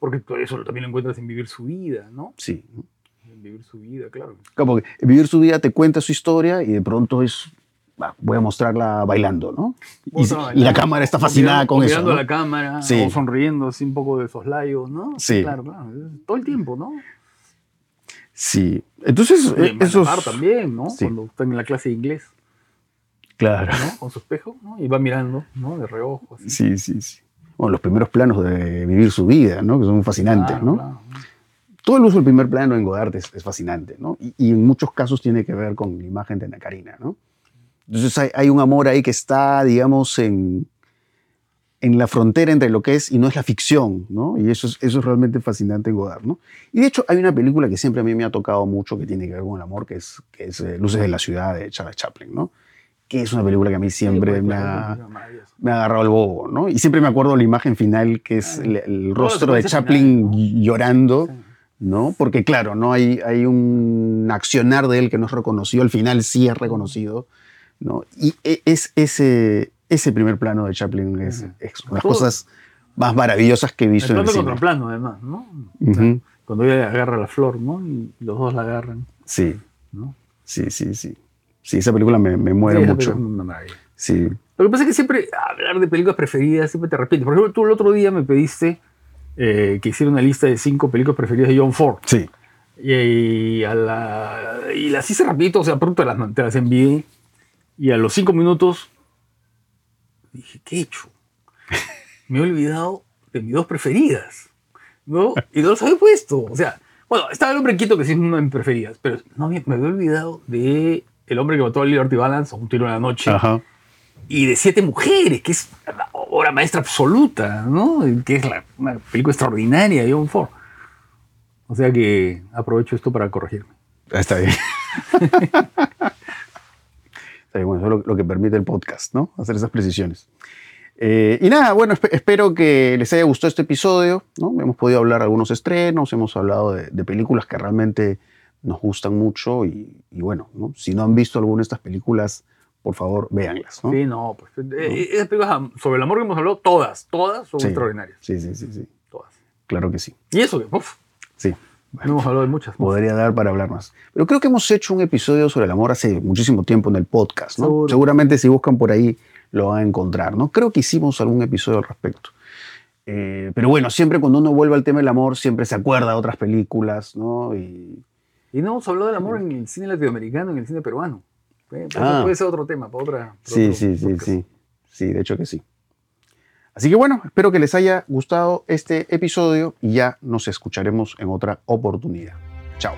Porque eso también lo encuentras en Vivir su vida, ¿no? Sí. En Vivir su vida, claro. Como que vivir su vida te cuenta su historia y de pronto es, "Va, voy a mostrarla bailando, ¿no? Y, la cámara está fascinada con eso. Mirando ¿no? a la cámara, Sí. o sonriendo así un poco de soslayo, ¿no? Sí. Claro, claro. Todo el tiempo, ¿no? Sí. Entonces, Y eh, en esos... Malabar también, ¿no? Sí. Cuando está en la clase de inglés, Claro. ¿no? Con su espejo, ¿no? Y va mirando, ¿no? De reojo. Así. Sí, sí, sí. Bueno, los primeros planos de vivir su vida, ¿no? Que son fascinantes, Claro, ¿no? claro. Todo el uso del primer plano en Godard es, es fascinante, ¿no? Y, y en muchos casos tiene que ver con la imagen de Ana Karina, ¿no? Entonces hay, hay un amor ahí que está, digamos, en, en la frontera entre lo que es y no es la ficción, ¿no? Y eso es, eso es realmente fascinante en Godard, ¿no? Y de hecho hay una película que siempre a mí me ha tocado mucho que tiene que ver con el amor, que es, que es eh, Luces de la Ciudad de Charles Chaplin, ¿no? Que es una película que a mí siempre Sí, me, ha, me ha agarrado el bobo, ¿no? Y siempre me acuerdo la imagen final, que es el, rostro de Chaplin final, llorando, Sí. ¿no? Porque claro, no hay, hay un accionar de él que no es reconocido, al final sí es reconocido, ¿no? Y e- es ese, ese primer plano de Chaplin es, es una de las cosas más maravillosas que he visto El en el cine. contra plano, además, ¿no? Ujú. Cuando ella agarra la flor, ¿no? Y los dos la agarran, Sí, ¿no? sí, sí, sí. Sí, esa película me, me muere Sí, mucho. Sí, Lo que pasa es que siempre hablar de películas preferidas siempre te repite. Por ejemplo, tú el otro día me pediste eh, que hiciera una lista de cinco películas preferidas de John Ford. sí. Y, y a la, y las hice rapidito, o sea, pronto te las, te las envié. Y a los cinco minutos dije, ¿qué he hecho? Me he olvidado de mis dos preferidas. ¿No? Y no las había puesto. O sea, bueno, estaba el hombre quieto que sí es una de mis preferidas, pero no, me me había olvidado de El hombre que mató a Liberty Balance, Un tiro en la noche Ajá. y de Siete Mujeres, que es la obra maestra absoluta, ¿no? Que es la- una película extraordinaria de John Ford. O sea que aprovecho esto para corregirme. Ah, Está bien. Está bien, bueno, eso es lo, lo que permite el podcast, ¿no? Hacer esas precisiones. Eh, y nada, bueno, espe- espero que les haya gustado este episodio, ¿no? Hemos podido hablar de algunos estrenos, hemos hablado de, de películas que realmente nos gustan mucho y, y bueno, ¿no? si no han visto alguna de estas películas, por favor, véanlas, ¿no? Sí, no, pues. eh, esas películas sobre el amor que hemos hablado, todas, todas son Sí. extraordinarias. Sí, sí, sí, sí, Todas. claro que sí. Y eso que, uf, Sí. hemos hablado de muchas. podría dar para hablar más. Pero creo que hemos hecho un episodio sobre el amor hace muchísimo tiempo en el podcast, ¿no? Seguro. Seguramente si buscan por ahí lo van a encontrar, ¿no? Creo que hicimos algún episodio al respecto. Eh, pero bueno, siempre cuando uno vuelve al tema del amor, siempre se acuerda de otras películas, ¿no? Y, Y no hemos hablado del amor en el cine latinoamericano, en el cine peruano. Eh, Eso Ah. puede ser otro tema, para otra. para sí, otro sí, sí, sí. Sí, de hecho que sí. Así que bueno, espero que les haya gustado este episodio y ya nos escucharemos en otra oportunidad. Chao.